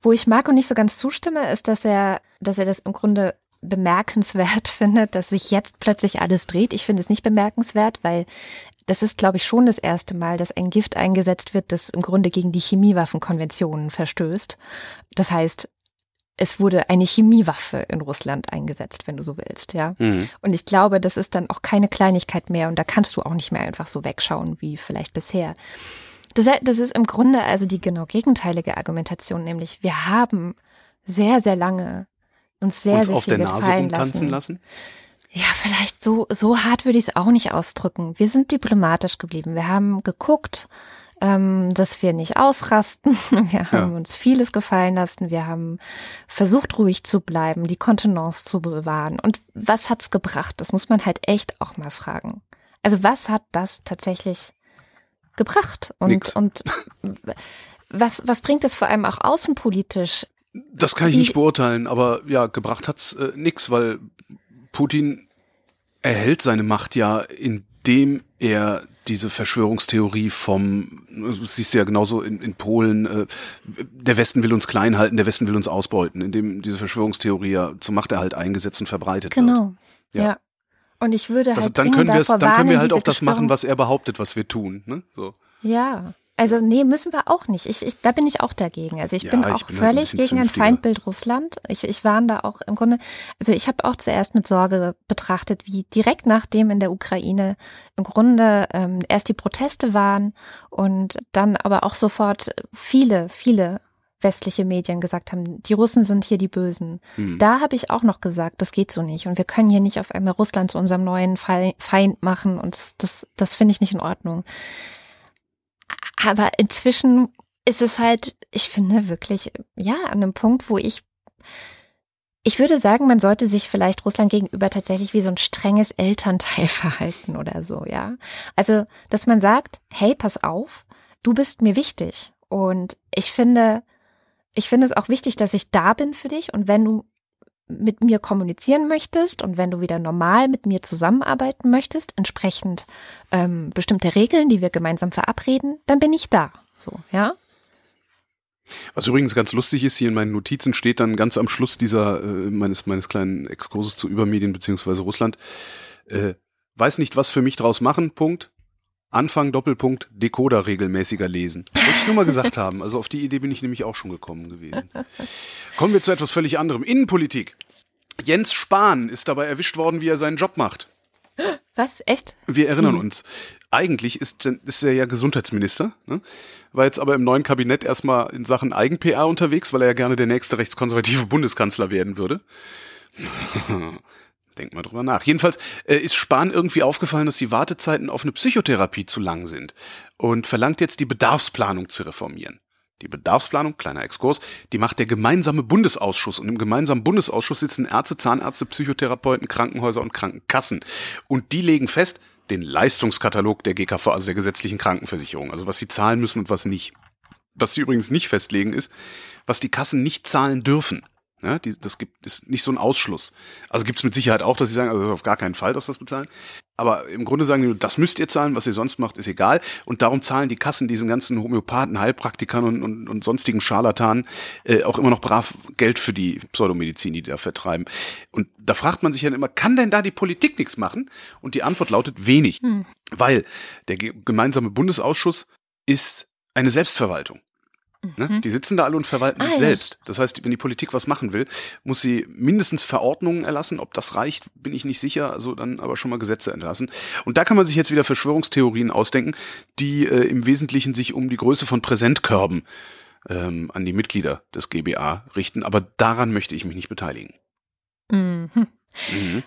Wo ich Marco nicht so ganz zustimme, ist, dass er, dass er das im Grunde bemerkenswert findet, dass sich jetzt plötzlich alles dreht. Ich finde es nicht bemerkenswert, weil das ist, glaube ich, schon das erste Mal, dass ein Gift eingesetzt wird, das im Grunde gegen die Chemiewaffenkonventionen verstößt. Das heißt, es wurde eine Chemiewaffe in Russland eingesetzt, wenn du so willst, ja. Mhm. Und ich glaube, das ist dann auch keine Kleinigkeit mehr und da kannst du auch nicht mehr einfach so wegschauen wie vielleicht bisher. Das, das ist im Grunde also die genau gegenteilige Argumentation, nämlich wir haben sehr, sehr lange uns sehr, uns sehr auf viel der Nase umtanzen lassen. lassen? Ja, vielleicht so, so hart würde ich es auch nicht ausdrücken. Wir sind diplomatisch geblieben. Wir haben geguckt, ähm, dass wir nicht ausrasten. Wir haben ja. uns vieles gefallen lassen. Wir haben versucht, ruhig zu bleiben, die Kontenance zu bewahren. Und was hat's gebracht? Das muss man halt echt auch mal fragen. Also was hat das tatsächlich gebracht? Und, und was, was bringt es vor allem auch außenpolitisch? Das kann ich nicht beurteilen, aber ja, gebracht hat's äh, nix, weil Putin erhält seine Macht ja, indem er diese Verschwörungstheorie vom, siehst du ja genauso in, in Polen, äh, der Westen will uns klein halten, der Westen will uns ausbeuten, indem diese Verschwörungstheorie ja zum Machterhalt eingesetzt und verbreitet genau. wird. Genau. Ja. ja. Und ich würde halt also dann können wir dann können wir halt auch das machen, was er behauptet, was wir tun. Ne? So. Ja, also nee, müssen wir auch nicht. Ich, ich, da bin ich auch dagegen. Also ich ja, bin auch ich bin völlig halt ein gegen ein Feindbild Russland. Ich, ich warne da auch im Grunde, also ich habe auch zuerst mit Sorge betrachtet, wie direkt nachdem in der Ukraine im Grunde ähm, erst die Proteste waren und dann aber auch sofort viele, viele westliche Medien gesagt haben, die Russen sind hier die Bösen. Hm. Da habe ich auch noch gesagt, das geht so nicht. Und wir können hier nicht auf einmal Russland zu unserem neuen Feind machen. Und das, das, das finde ich nicht in Ordnung. Aber inzwischen ist es halt, ich finde wirklich, ja, an einem Punkt, wo ich, ich würde sagen, man sollte sich vielleicht Russland gegenüber tatsächlich wie so ein strenges Elternteil verhalten oder so, ja. Also, dass man sagt, hey, pass auf, du bist mir wichtig. Und ich finde, ich finde es auch wichtig, dass ich da bin für dich. Und wenn du mit mir kommunizieren möchtest und wenn du wieder normal mit mir zusammenarbeiten möchtest, entsprechend ähm, bestimmte Regeln, die wir gemeinsam verabreden, dann bin ich da. So, ja. Was übrigens ganz lustig ist, hier in meinen Notizen steht dann ganz am Schluss dieser äh, meines meines kleinen Exkurses zu Übermedien beziehungsweise Russland. Äh, weiß nicht, was für mich draus machen. Punkt. Anfang Doppelpunkt Decoder regelmäßiger lesen. Wollte ich nur mal gesagt haben. Also auf die Idee bin ich nämlich auch schon gekommen gewesen. Kommen wir zu etwas völlig anderem. Innenpolitik. Jens Spahn ist dabei erwischt worden, wie er seinen Job macht. Was? Echt? Wir erinnern hm. uns. Eigentlich ist, ist er ja Gesundheitsminister, ne? war jetzt aber im neuen Kabinett erstmal in Sachen Eigen-PR unterwegs, weil er ja gerne der nächste rechtskonservative Bundeskanzler werden würde. Denk mal drüber nach. Jedenfalls äh, ist Spahn irgendwie aufgefallen, dass die Wartezeiten auf eine Psychotherapie zu lang sind und verlangt jetzt die Bedarfsplanung zu reformieren. Die Bedarfsplanung, kleiner Exkurs, die macht der gemeinsame Bundesausschuss. Und im gemeinsamen Bundesausschuss sitzen Ärzte, Zahnärzte, Psychotherapeuten, Krankenhäuser und Krankenkassen. Und die legen fest den Leistungskatalog der GKV, also der gesetzlichen Krankenversicherung, also was sie zahlen müssen und was nicht. Was sie übrigens nicht festlegen ist, was die Kassen nicht zahlen dürfen. Ja, die, das gibt ist nicht so ein Ausschluss. Also gibt es mit Sicherheit auch, dass sie sagen, also auf gar keinen Fall, dass das bezahlen. Aber im Grunde sagen die, das müsst ihr zahlen, was ihr sonst macht, ist egal. Und darum zahlen die Kassen diesen ganzen Homöopathen, Heilpraktikern und, und, und sonstigen Scharlatanen äh, auch immer noch brav Geld für die Pseudomedizin, die die da vertreiben. Und da fragt man sich ja immer, kann denn da die Politik nichts machen? Und die Antwort lautet wenig. Hm. Weil der gemeinsame Bundesausschuss ist eine Selbstverwaltung. Ne? Mhm. Die sitzen da alle und verwalten ah, sich selbst. Das heißt, wenn die Politik was machen will, muss sie mindestens Verordnungen erlassen. Ob das reicht, bin ich nicht sicher. Also dann aber schon mal Gesetze entlassen. Und da kann man sich jetzt wieder Verschwörungstheorien ausdenken, die äh, im Wesentlichen sich um die Größe von Präsentkörben ähm, an die Mitglieder des GBA richten. Aber daran möchte ich mich nicht beteiligen. Mhm. Mhm.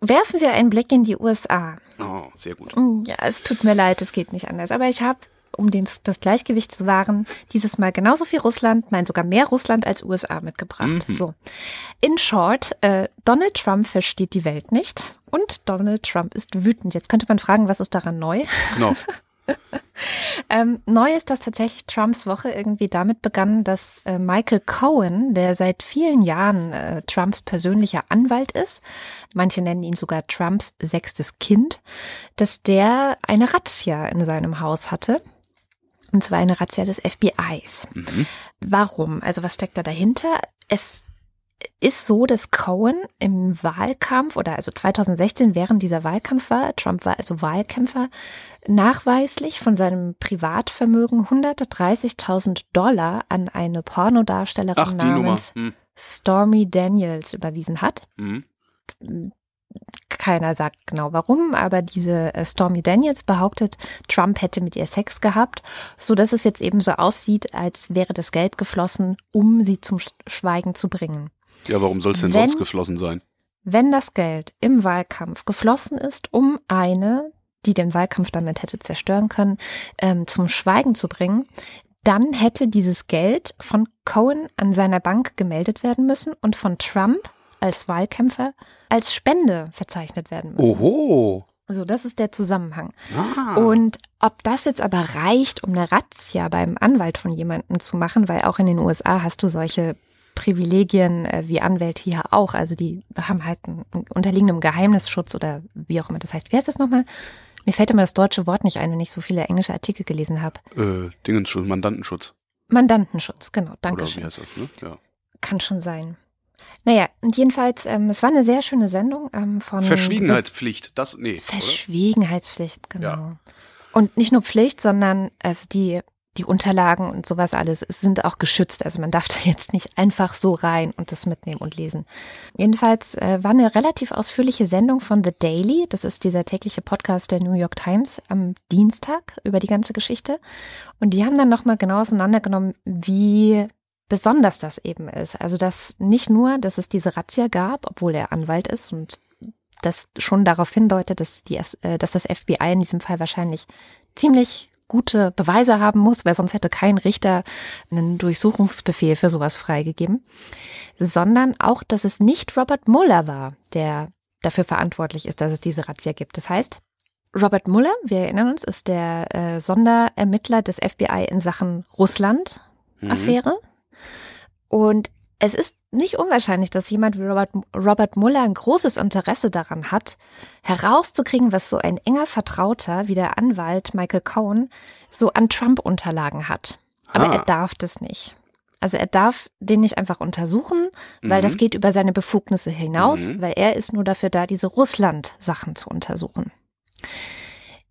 Werfen wir einen Blick in die USA. Oh, sehr gut. Ja, es tut mir leid, es geht nicht anders. Aber ich habe um den, das Gleichgewicht zu wahren, dieses Mal genauso viel Russland, nein, sogar mehr Russland als USA mitgebracht. Mhm. So. In short, äh, Donald Trump versteht die Welt nicht und Donald Trump ist wütend. Jetzt könnte man fragen, was ist daran neu? Genau. ähm, neu ist, dass tatsächlich Trumps Woche irgendwie damit begann, dass äh, Michael Cohen, der seit vielen Jahren äh, Trumps persönlicher Anwalt ist, manche nennen ihn sogar Trumps sechstes Kind, dass der eine Razzia in seinem Haus hatte und zwar eine Razzia des FBIs. Mhm. Warum? Also was steckt da dahinter? Es ist so, dass Cohen im Wahlkampf oder also 2016 während dieser Wahlkampf war, Trump war also Wahlkämpfer, nachweislich von seinem Privatvermögen 130.000 Dollar an eine Pornodarstellerin Ach, namens hm. Stormy Daniels überwiesen hat. Mhm. Keiner sagt genau warum, aber diese äh, Stormy Daniels behauptet, Trump hätte mit ihr Sex gehabt, so dass es jetzt eben so aussieht, als wäre das Geld geflossen, um sie zum Schweigen zu bringen. Ja, warum soll es denn wenn, sonst geflossen sein? Wenn das Geld im Wahlkampf geflossen ist, um eine, die den Wahlkampf damit hätte zerstören können, ähm, zum Schweigen zu bringen, dann hätte dieses Geld von Cohen an seiner Bank gemeldet werden müssen und von Trump als Wahlkämpfer als Spende verzeichnet werden müssen. Oho. Also das ist der Zusammenhang. Ah. Und ob das jetzt aber reicht, um eine Razzia beim Anwalt von jemandem zu machen, weil auch in den USA hast du solche Privilegien äh, wie Anwälte hier auch. Also die haben halt einen, unterliegen einem Geheimnisschutz oder wie auch immer das heißt. Wie heißt das nochmal? Mir fällt immer das deutsche Wort nicht ein, wenn ich so viele englische Artikel gelesen habe. Äh, Dingensschutz, Mandantenschutz. Mandantenschutz, genau, danke Oder. Wie heißt das, ne? Ja. Kann schon sein. Naja, und jedenfalls, ähm, es war eine sehr schöne Sendung ähm, von. Verschwiegenheitspflicht, das, nee. Verschwiegenheitspflicht, genau. Ja. Und nicht nur Pflicht, sondern also die die Unterlagen und sowas alles sind auch geschützt. Also man darf da jetzt nicht einfach so rein und das mitnehmen und lesen. Jedenfalls äh, war eine relativ ausführliche Sendung von The Daily. Das ist dieser tägliche Podcast der New York Times am Dienstag über die ganze Geschichte. Und die haben dann nochmal genau auseinandergenommen, wie besonders das eben ist. Also dass nicht nur, dass es diese Razzia gab, obwohl er Anwalt ist und das schon darauf hindeutet, dass, die, äh, dass das FBI in diesem Fall wahrscheinlich ziemlich gute Beweise haben muss, weil sonst hätte kein Richter einen Durchsuchungsbefehl für sowas freigegeben, sondern auch, dass es nicht Robert Mueller war, der dafür verantwortlich ist, dass es diese Razzia gibt. Das heißt, Robert Mueller, wir erinnern uns, ist der äh, Sonderermittler des FBI in Sachen Russland-Affäre. Mhm. Und es ist nicht unwahrscheinlich, dass jemand wie Robert, Robert Mueller ein großes Interesse daran hat, herauszukriegen, was so ein enger Vertrauter wie der Anwalt Michael Cohen so an Trump-Unterlagen hat. Aber ah. er darf das nicht. Also er darf den nicht einfach untersuchen, weil mhm. das geht über seine Befugnisse hinaus, mhm. weil er ist nur dafür da, diese Russland-Sachen zu untersuchen.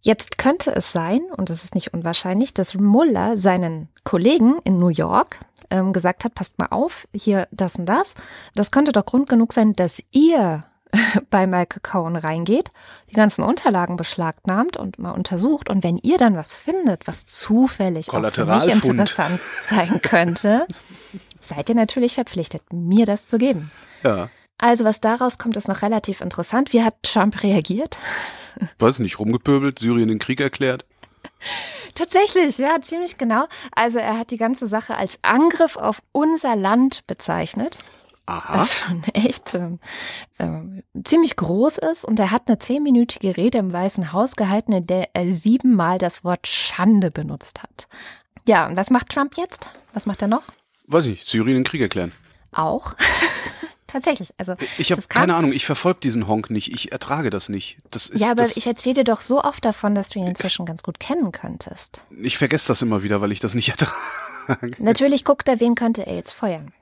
Jetzt könnte es sein, und es ist nicht unwahrscheinlich, dass Mueller seinen Kollegen in New York, ähm, gesagt hat, passt mal auf, hier das und das. Das könnte doch Grund genug sein, dass ihr bei Michael Cohen reingeht, die ganzen Unterlagen beschlagnahmt und mal untersucht. Und wenn ihr dann was findet, was zufällig auch für mich interessant sein könnte, seid ihr natürlich verpflichtet, mir das zu geben. Ja. Also was daraus kommt, ist noch relativ interessant. Wie hat Trump reagiert? Weiß nicht, rumgepöbelt, Syrien den Krieg erklärt. Tatsächlich, ja, ziemlich genau. Also er hat die ganze Sache als Angriff auf unser Land bezeichnet. Aha. Was schon echt äh, äh, ziemlich groß ist. Und er hat eine zehnminütige Rede im Weißen Haus gehalten, in der er siebenmal das Wort Schande benutzt hat. Ja, und was macht Trump jetzt? Was macht er noch? Weiß ich, Syrien den Krieg erklären. Auch. tatsächlich. Also ich habe keine Ahnung, ich verfolge diesen Honk nicht, ich ertrage das nicht. Das ist, ja, aber ich erzähle dir doch so oft davon, dass du ihn inzwischen ganz gut kennen könntest. Ich vergesse das immer wieder, weil ich das nicht ertrage. Natürlich guckt er, wen könnte er jetzt feuern.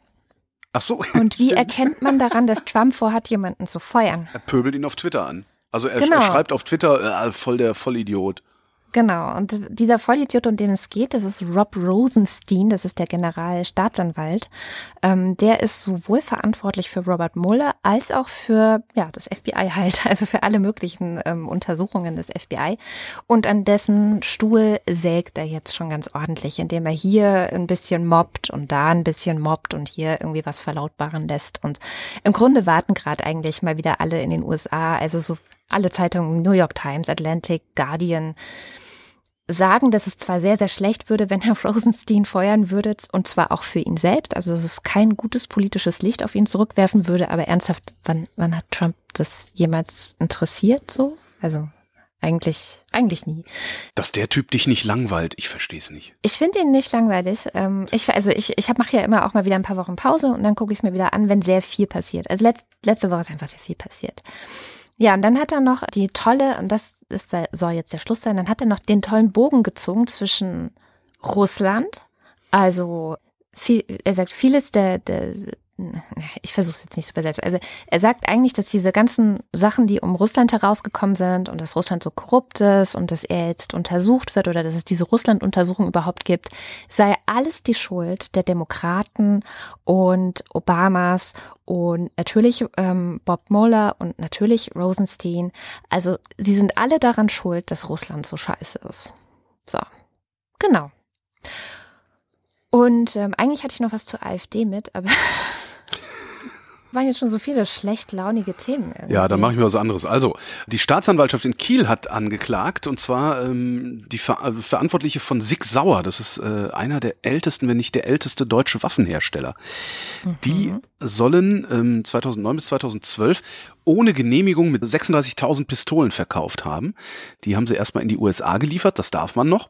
Ach so. Und wie erkennt man daran, dass Trump vorhat, jemanden zu feuern? Er pöbelt ihn auf Twitter an. Also er, genau. er schreibt auf Twitter, äh, voll der Vollidiot. Genau, und dieser Vollidiot, um den es geht, das ist Rob Rosenstein, das ist der Generalstaatsanwalt. Ähm, der ist sowohl verantwortlich für Robert Mueller als auch für ja, das FBI halt, also für alle möglichen ähm, Untersuchungen des FBI. Und an dessen Stuhl sägt er jetzt schon ganz ordentlich, indem er hier ein bisschen mobbt und da ein bisschen mobbt und hier irgendwie was verlautbaren lässt. Und im Grunde warten gerade eigentlich mal wieder alle in den USA, also so alle Zeitungen, New York Times, Atlantic, Guardian, sagen, dass es zwar sehr, sehr schlecht würde, wenn Herr Rosenstein feuern würde, und zwar auch für ihn selbst, also dass es kein gutes politisches Licht auf ihn zurückwerfen würde, aber ernsthaft, wann, wann hat Trump das jemals interessiert so? Also eigentlich, eigentlich nie. Dass der Typ dich nicht langweilt, ich verstehe es nicht. Ich finde ihn nicht langweilig. Ähm, ich, also ich, ich mache ja immer auch mal wieder ein paar Wochen Pause und dann gucke ich es mir wieder an, wenn sehr viel passiert. Also letzt, letzte Woche ist einfach sehr viel passiert. Ja, und dann hat er noch die tolle, und das ist, soll jetzt der Schluss sein, dann hat er noch den tollen Bogen gezogen zwischen Russland, also viel, er sagt, vieles der, der, ich versuche es jetzt nicht zu übersetzen. Also er sagt eigentlich, dass diese ganzen Sachen, die um Russland herausgekommen sind und dass Russland so korrupt ist und dass er jetzt untersucht wird oder dass es diese Russland-Untersuchung überhaupt gibt, sei alles die Schuld der Demokraten und Obamas und natürlich ähm, Bob Mueller und natürlich Rosenstein. Also sie sind alle daran schuld, dass Russland so scheiße ist. So, genau. Und ähm, eigentlich hatte ich noch was zur AfD mit, aber waren jetzt schon so viele schlecht launige Themen. Irgendwie. Ja, dann mache ich mir was anderes. Also, die Staatsanwaltschaft in Kiel hat angeklagt und zwar ähm, die Ver äh, Verantwortliche von Sig Sauer. Das ist äh, einer der ältesten, wenn nicht der älteste deutsche Waffenhersteller. Mhm. Die sollen ähm, 2009 bis 2012 ohne Genehmigung mit 36.000 Pistolen verkauft haben. Die haben sie erstmal in die USA geliefert, das darf man noch.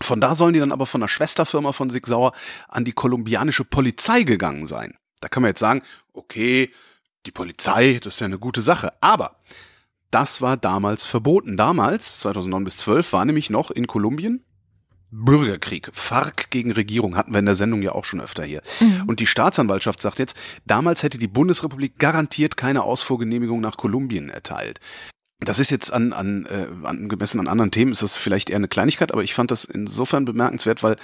Von da sollen die dann aber von einer Schwesterfirma von Sig Sauer an die kolumbianische Polizei gegangen sein. Da kann man jetzt sagen, okay, die Polizei, das ist ja eine gute Sache. Aber das war damals verboten. Damals, 2009 bis 12, war nämlich noch in Kolumbien Bürgerkrieg, FARC gegen Regierung, hatten wir in der Sendung ja auch schon öfter hier. Mhm. Und die Staatsanwaltschaft sagt jetzt, damals hätte die Bundesrepublik garantiert keine Ausfuhrgenehmigung nach Kolumbien erteilt. Das ist jetzt an, an, äh, angemessen an anderen Themen, ist das vielleicht eher eine Kleinigkeit, aber ich fand das insofern bemerkenswert, weil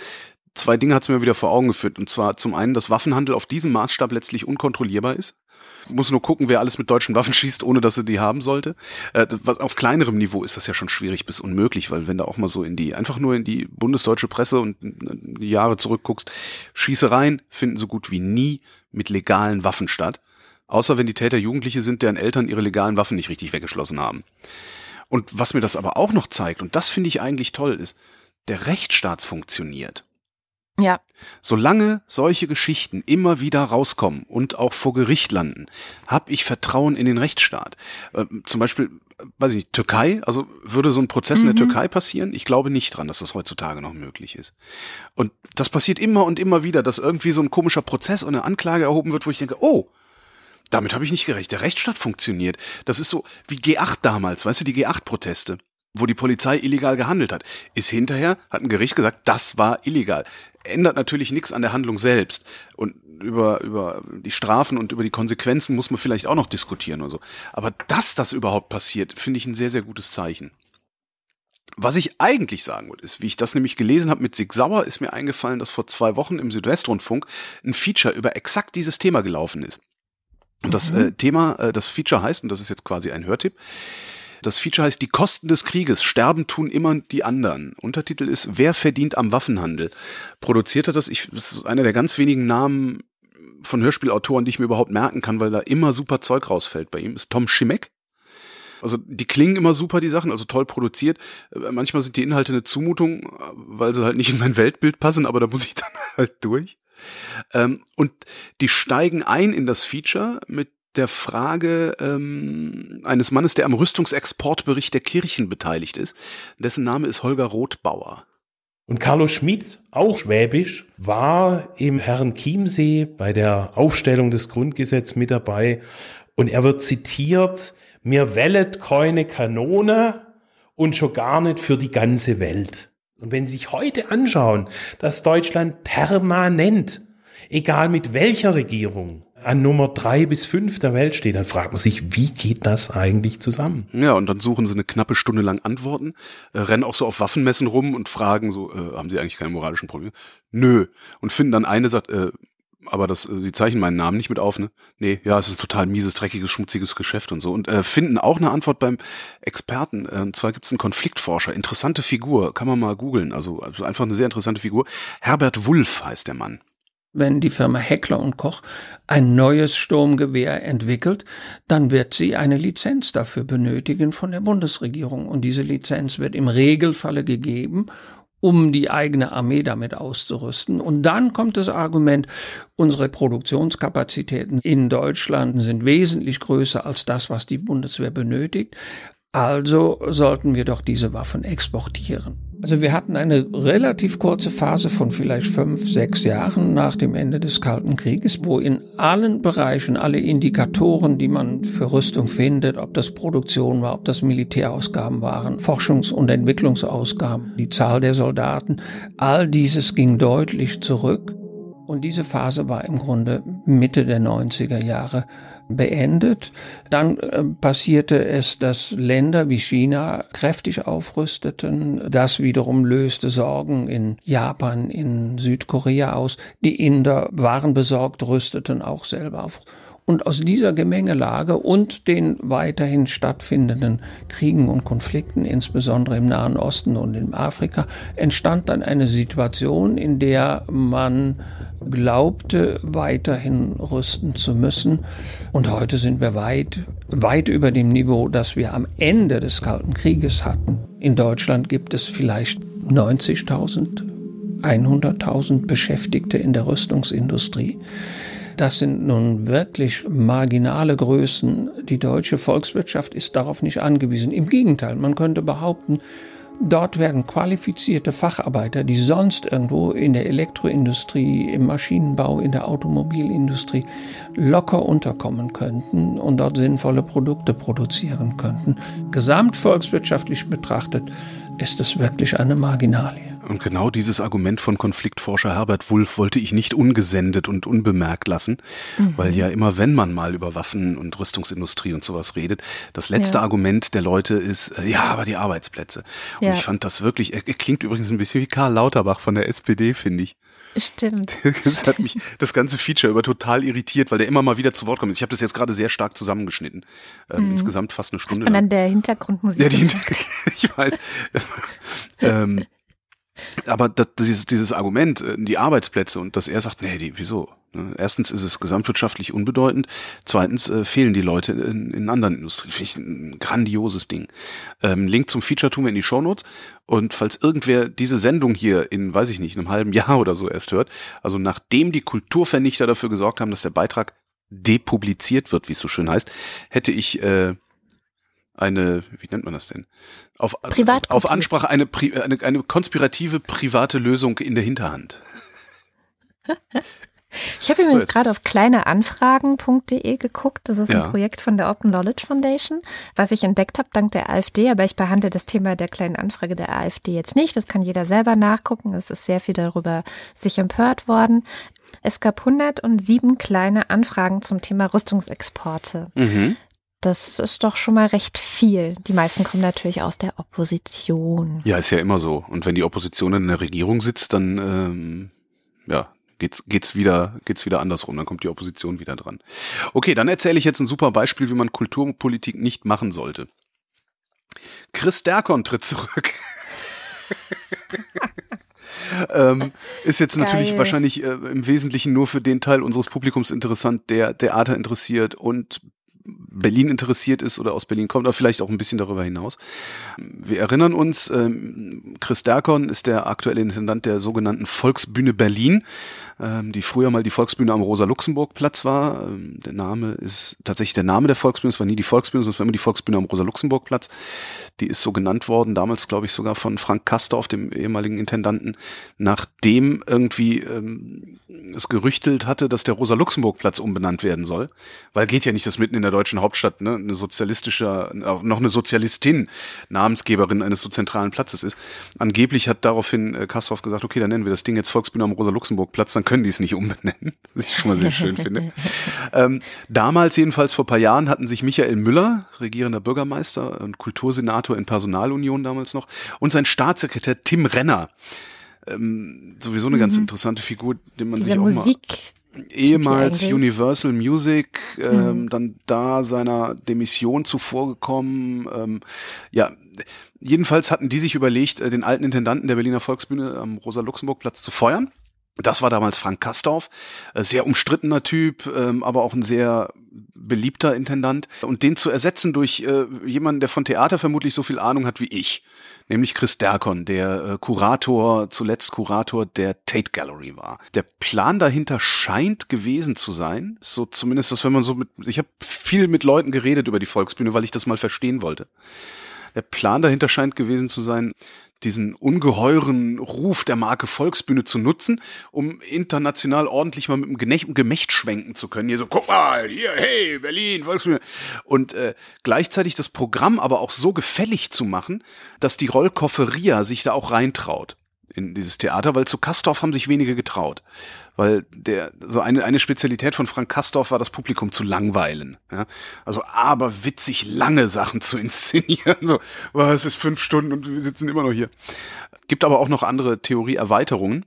zwei Dinge hat es mir wieder vor Augen geführt. Und zwar zum einen, dass Waffenhandel auf diesem Maßstab letztlich unkontrollierbar ist. Muss nur gucken, wer alles mit deutschen Waffen schießt, ohne dass er die haben sollte. Äh, auf kleinerem Niveau ist das ja schon schwierig bis unmöglich, weil wenn da auch mal so in die, einfach nur in die bundesdeutsche Presse und die Jahre zurückguckst, Schießereien finden so gut wie nie mit legalen Waffen statt. Außer wenn die Täter Jugendliche sind, deren Eltern ihre legalen Waffen nicht richtig weggeschlossen haben. Und was mir das aber auch noch zeigt, und das finde ich eigentlich toll, ist, der Rechtsstaat funktioniert. Ja. Solange solche Geschichten immer wieder rauskommen und auch vor Gericht landen, habe ich Vertrauen in den Rechtsstaat. Äh, zum Beispiel, weiß ich nicht, Türkei, also würde so ein Prozess mhm. in der mhm. Türkei passieren? Ich glaube nicht dran, dass das heutzutage noch möglich ist. Und das passiert immer und immer wieder, dass irgendwie so ein komischer Prozess und eine Anklage erhoben wird, wo ich denke, oh, damit habe ich nicht gerecht. Der Rechtsstaat funktioniert. Das ist so wie G8 damals, weißt du, die G8-Proteste wo die Polizei illegal gehandelt hat. Ist hinterher, hat ein Gericht gesagt, das war illegal. Ändert natürlich nichts an der Handlung selbst. Und über, über die Strafen und über die Konsequenzen muss man vielleicht auch noch diskutieren oder so. Aber dass das überhaupt passiert, finde ich ein sehr, sehr gutes Zeichen. Was ich eigentlich sagen wollte, ist, wie ich das nämlich gelesen habe mit Sig Sauer, ist mir eingefallen, dass vor zwei Wochen im Südwestrundfunk ein Feature über exakt dieses Thema gelaufen ist. Und das mhm. äh, Thema, äh, das Feature heißt, und das ist jetzt quasi ein Hörtipp, das Feature heißt Die Kosten des Krieges. Sterben tun immer die anderen. Untertitel ist Wer verdient am Waffenhandel? Produziert hat das, ich, das ist einer der ganz wenigen Namen von Hörspielautoren, die ich mir überhaupt merken kann, weil da immer super Zeug rausfällt bei ihm, ist Tom Schimek. Also die klingen immer super, die Sachen, also toll produziert. Äh, manchmal sind die Inhalte eine Zumutung, weil sie halt nicht in mein Weltbild passen, aber da muss ich dann halt durch. Ähm, und die steigen ein in das Feature mit der Frage ähm, eines Mannes, der am Rüstungsexportbericht der Kirchen beteiligt ist. Dessen Name ist Holger Rothbauer. Und Carlo Schmid, auch schwäbisch, war im Herrn Chiemsee bei der Aufstellung des Grundgesetzes mit dabei. Und er wird zitiert, mir wellet keine Kanone und schon gar nicht für die ganze Welt. Und wenn Sie sich heute anschauen, dass Deutschland permanent, egal mit welcher Regierung, an Nummer drei bis fünf der Welt steht, dann fragt man sich, wie geht das eigentlich zusammen? Ja, und dann suchen sie eine knappe Stunde lang Antworten, äh, rennen auch so auf Waffenmessen rum und fragen so, äh, haben sie eigentlich keine moralischen Probleme? Nö. Und finden dann eine, sagt, äh, aber das, äh, sie zeichnen meinen Namen nicht mit auf, ne? Nee, ja, es ist total mieses, dreckiges, schmutziges Geschäft und so. Und äh, finden auch eine Antwort beim Experten. Äh, und zwar gibt es einen Konfliktforscher, interessante Figur, kann man mal googeln. Also, also einfach eine sehr interessante Figur. Herbert Wulff heißt der Mann wenn die Firma Heckler und Koch ein neues Sturmgewehr entwickelt, dann wird sie eine Lizenz dafür benötigen von der Bundesregierung. Und diese Lizenz wird im Regelfalle gegeben, um die eigene Armee damit auszurüsten. Und dann kommt das Argument, unsere Produktionskapazitäten in Deutschland sind wesentlich größer als das, was die Bundeswehr benötigt. Also sollten wir doch diese Waffen exportieren. Also wir hatten eine relativ kurze Phase von vielleicht fünf, sechs Jahren nach dem Ende des Kalten Krieges, wo in allen Bereichen alle Indikatoren, die man für Rüstung findet, ob das Produktion war, ob das Militärausgaben waren, Forschungs- und Entwicklungsausgaben, die Zahl der Soldaten, all dieses ging deutlich zurück. Und diese Phase war im Grunde Mitte der 90er Jahre beendet. Dann äh, passierte es, dass Länder wie China kräftig aufrüsteten. Das wiederum löste Sorgen in Japan, in Südkorea aus. Die Inder waren besorgt, rüsteten auch selber auf. Und aus dieser Gemengelage und den weiterhin stattfindenden Kriegen und Konflikten, insbesondere im Nahen Osten und in Afrika, entstand dann eine Situation, in der man glaubte, weiterhin rüsten zu müssen. Und heute sind wir weit, weit über dem Niveau, das wir am Ende des Kalten Krieges hatten. In Deutschland gibt es vielleicht 90.000, 100.000 Beschäftigte in der Rüstungsindustrie. Das sind nun wirklich marginale Größen. Die deutsche Volkswirtschaft ist darauf nicht angewiesen. Im Gegenteil, man könnte behaupten, Dort werden qualifizierte Facharbeiter, die sonst irgendwo in der Elektroindustrie, im Maschinenbau, in der Automobilindustrie locker unterkommen könnten und dort sinnvolle Produkte produzieren könnten. Gesamtvolkswirtschaftlich betrachtet ist es wirklich eine Marginalie. Und genau dieses Argument von Konfliktforscher Herbert Wulff wollte ich nicht ungesendet und unbemerkt lassen, mhm. weil ja immer, wenn man mal über Waffen und Rüstungsindustrie und sowas redet, das letzte ja. Argument der Leute ist, äh, ja, aber die Arbeitsplätze. Und ja. ich fand das wirklich, er, klingt übrigens ein bisschen wie Karl Lauterbach von der SPD, finde ich. Stimmt. Das hat mich das ganze Feature über total irritiert, weil der immer mal wieder zu Wort kommt. Ich habe das jetzt gerade sehr stark zusammengeschnitten. Ähm, mhm. Insgesamt fast eine Stunde. Und dann der Hintergrundmusik. Ja, die Hinter ich weiß. ähm, aber das, dieses, dieses Argument, äh, die Arbeitsplätze und dass er sagt, nee, die, wieso? Ne, erstens ist es gesamtwirtschaftlich unbedeutend, zweitens äh, fehlen die Leute in, in anderen Industrien. Finde ich ein grandioses Ding. Ähm, Link zum Feature tun wir in die Shownotes. Und falls irgendwer diese Sendung hier in, weiß ich nicht, einem halben Jahr oder so erst hört, also nachdem die Kulturvernichter dafür gesorgt haben, dass der Beitrag depubliziert wird, wie es so schön heißt, hätte ich äh, eine, wie nennt man das denn? Auf, auf Ansprache eine, eine, eine konspirative private Lösung in der Hinterhand. Ich habe übrigens so gerade auf kleineanfragen.de geguckt. Das ist ja. ein Projekt von der Open Knowledge Foundation, was ich entdeckt habe dank der AfD. Aber ich behandle das Thema der kleinen Anfrage der AfD jetzt nicht. Das kann jeder selber nachgucken. Es ist sehr viel darüber sich empört worden. Es gab 107 kleine Anfragen zum Thema Rüstungsexporte. Mhm. Das ist doch schon mal recht viel. Die meisten kommen natürlich aus der Opposition. Ja, ist ja immer so. Und wenn die Opposition in der Regierung sitzt, dann ähm, ja, geht's geht's wieder geht's wieder andersrum. Dann kommt die Opposition wieder dran. Okay, dann erzähle ich jetzt ein super Beispiel, wie man Kulturpolitik nicht machen sollte. Chris Derkon tritt zurück. ähm, ist jetzt Geil. natürlich wahrscheinlich äh, im Wesentlichen nur für den Teil unseres Publikums interessant, der Theater interessiert und Berlin interessiert ist oder aus Berlin kommt, aber vielleicht auch ein bisschen darüber hinaus. Wir erinnern uns, ähm, Chris Derkon ist der aktuelle Intendant der sogenannten Volksbühne Berlin ähm, die früher mal die Volksbühne am Rosa-Luxemburg-Platz war. Ähm, der Name ist tatsächlich der Name der Volksbühne, es war nie die Volksbühne, sondern es war immer die Volksbühne am Rosa-Luxemburg-Platz. Die ist so genannt worden, damals glaube ich sogar von Frank Kastorf, dem ehemaligen Intendanten, nachdem irgendwie ähm, es gerüchtelt hatte, dass der Rosa-Luxemburg-Platz umbenannt werden soll. Weil geht ja nicht, dass mitten in der deutschen Hauptstadt ne, eine sozialistische, noch eine Sozialistin Namensgeberin eines so zentralen Platzes ist. Angeblich hat daraufhin äh, Kastorf gesagt, okay, dann nennen wir das Ding jetzt Volksbühne am Rosa-Luxemburg-Platz, dann können die es nicht umbenennen, was ich schon mal sehr schön finde. Ähm, damals jedenfalls vor paar Jahren hatten sich Michael Müller, regierender Bürgermeister und Kultursenator in Personalunion damals noch, und sein Staatssekretär Tim Renner, ähm, sowieso eine mhm. ganz interessante Figur, den man Diese sich auch Musik mal ehemals Universal Music, ähm, mhm. dann da seiner Demission zuvorgekommen. Ähm, ja, jedenfalls hatten die sich überlegt, äh, den alten Intendanten der Berliner Volksbühne am Rosa-Luxemburg-Platz zu feuern. Das war damals Frank Kastorf, äh, sehr umstrittener Typ, ähm, aber auch ein sehr beliebter Intendant. Und den zu ersetzen durch äh, jemanden, der von Theater vermutlich so viel Ahnung hat wie ich, nämlich Chris Derkon, der äh, Kurator, zuletzt Kurator der Tate Gallery war. Der Plan dahinter scheint gewesen zu sein, so zumindest, dass wenn man so mit, ich habe viel mit Leuten geredet über die Volksbühne, weil ich das mal verstehen wollte. Der Plan dahinter scheint gewesen zu sein, diesen ungeheuren Ruf der Marke Volksbühne zu nutzen, um international ordentlich mal mit dem Gemächt, Gemächt schwenken zu können. Hier so, guck mal, hier, hey, Berlin, Volksbühne. Und äh, gleichzeitig das Programm aber auch so gefällig zu machen, dass die Rollkofferia sich da auch reintraut in dieses Theater, weil zu Kastorf haben sich wenige getraut weil der so eine eine Spezialität von Frank Kastorf war das Publikum zu langweilen, ja? also aber witzig lange Sachen zu inszenieren, so oh, es ist fünf Stunden und wir sitzen immer noch hier. Gibt aber auch noch andere Theorieerweiterungen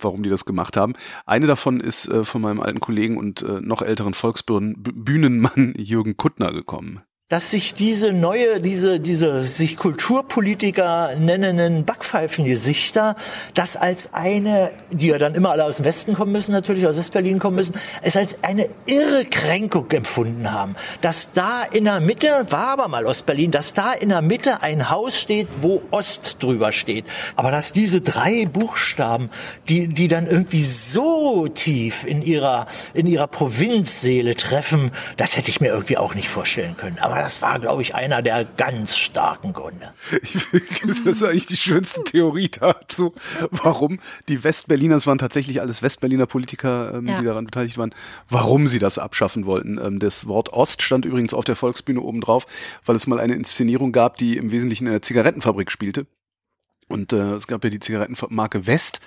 warum die das gemacht haben. Eine davon ist äh, von meinem alten Kollegen und äh, noch älteren Volksbühnenmann Jürgen Kuttner gekommen dass sich diese neue, diese, diese sich Kulturpolitiker nennenden Backpfeifengesichter, das als eine, die ja dann immer alle aus dem Westen kommen müssen, natürlich aus Westberlin kommen müssen, es als eine irre Kränkung empfunden haben. Dass da in der Mitte, war aber mal Ostberlin, dass da in der Mitte ein Haus steht, wo Ost drüber steht. Aber dass diese drei Buchstaben, die, die dann irgendwie so tief in ihrer, in ihrer Provinzseele treffen, das hätte ich mir irgendwie auch nicht vorstellen können. Aber das war, glaube ich, einer der ganz starken Gründe. das ist eigentlich die schönste Theorie dazu, warum die Westberliner, es waren tatsächlich alles Westberliner Politiker, ähm, ja. die daran beteiligt waren, warum sie das abschaffen wollten. Ähm, das Wort Ost stand übrigens auf der Volksbühne oben drauf, weil es mal eine Inszenierung gab, die im Wesentlichen in einer Zigarettenfabrik spielte. Und äh, es gab ja die Zigarettenmarke West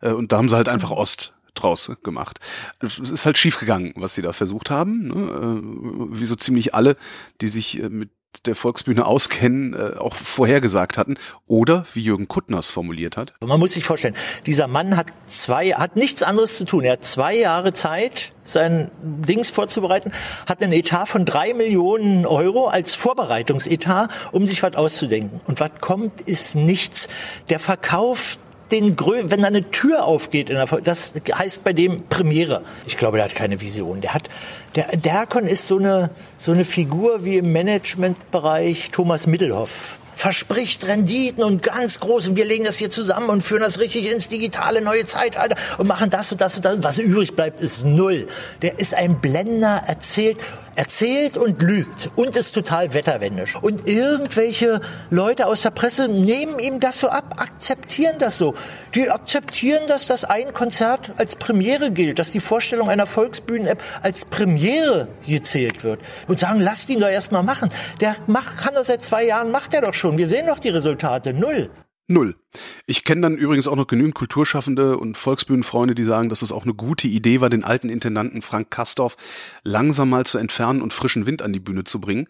äh, und da haben sie halt einfach. Ost draus gemacht. Es ist halt schiefgegangen, was sie da versucht haben. Ne? Äh, wie so ziemlich alle, die sich äh, mit der Volksbühne auskennen, äh, auch vorhergesagt hatten. Oder wie Jürgen Kuttners formuliert hat. Man muss sich vorstellen, dieser Mann hat zwei, hat nichts anderes zu tun. Er hat zwei Jahre Zeit, sein Dings vorzubereiten, hat einen Etat von drei Millionen Euro als Vorbereitungsetat, um sich was auszudenken. Und was kommt, ist nichts. Der Verkauf den Grö wenn da eine Tür aufgeht, in der, das heißt bei dem Premiere. Ich glaube, der hat keine Vision. Der hat, der Derkon ist so eine, so eine Figur wie im Managementbereich Thomas Mittelhoff verspricht Renditen und ganz groß und wir legen das hier zusammen und führen das richtig ins digitale neue Zeitalter und machen das und das und das. Was übrig bleibt, ist null. Der ist ein Blender, erzählt erzählt und lügt und ist total wetterwendisch. Und irgendwelche Leute aus der Presse nehmen ihm das so ab, akzeptieren das so. Die akzeptieren, dass das ein Konzert als Premiere gilt, dass die Vorstellung einer Volksbühnen-App als Premiere gezählt wird. Und sagen, lasst ihn doch erst mal machen. Der macht, kann doch seit zwei Jahren, macht er doch schon. Wir sehen doch die Resultate. Null. Null. Ich kenne dann übrigens auch noch genügend Kulturschaffende und Volksbühnenfreunde, die sagen, dass es auch eine gute Idee war, den alten Intendanten Frank Kastorf langsam mal zu entfernen und frischen Wind an die Bühne zu bringen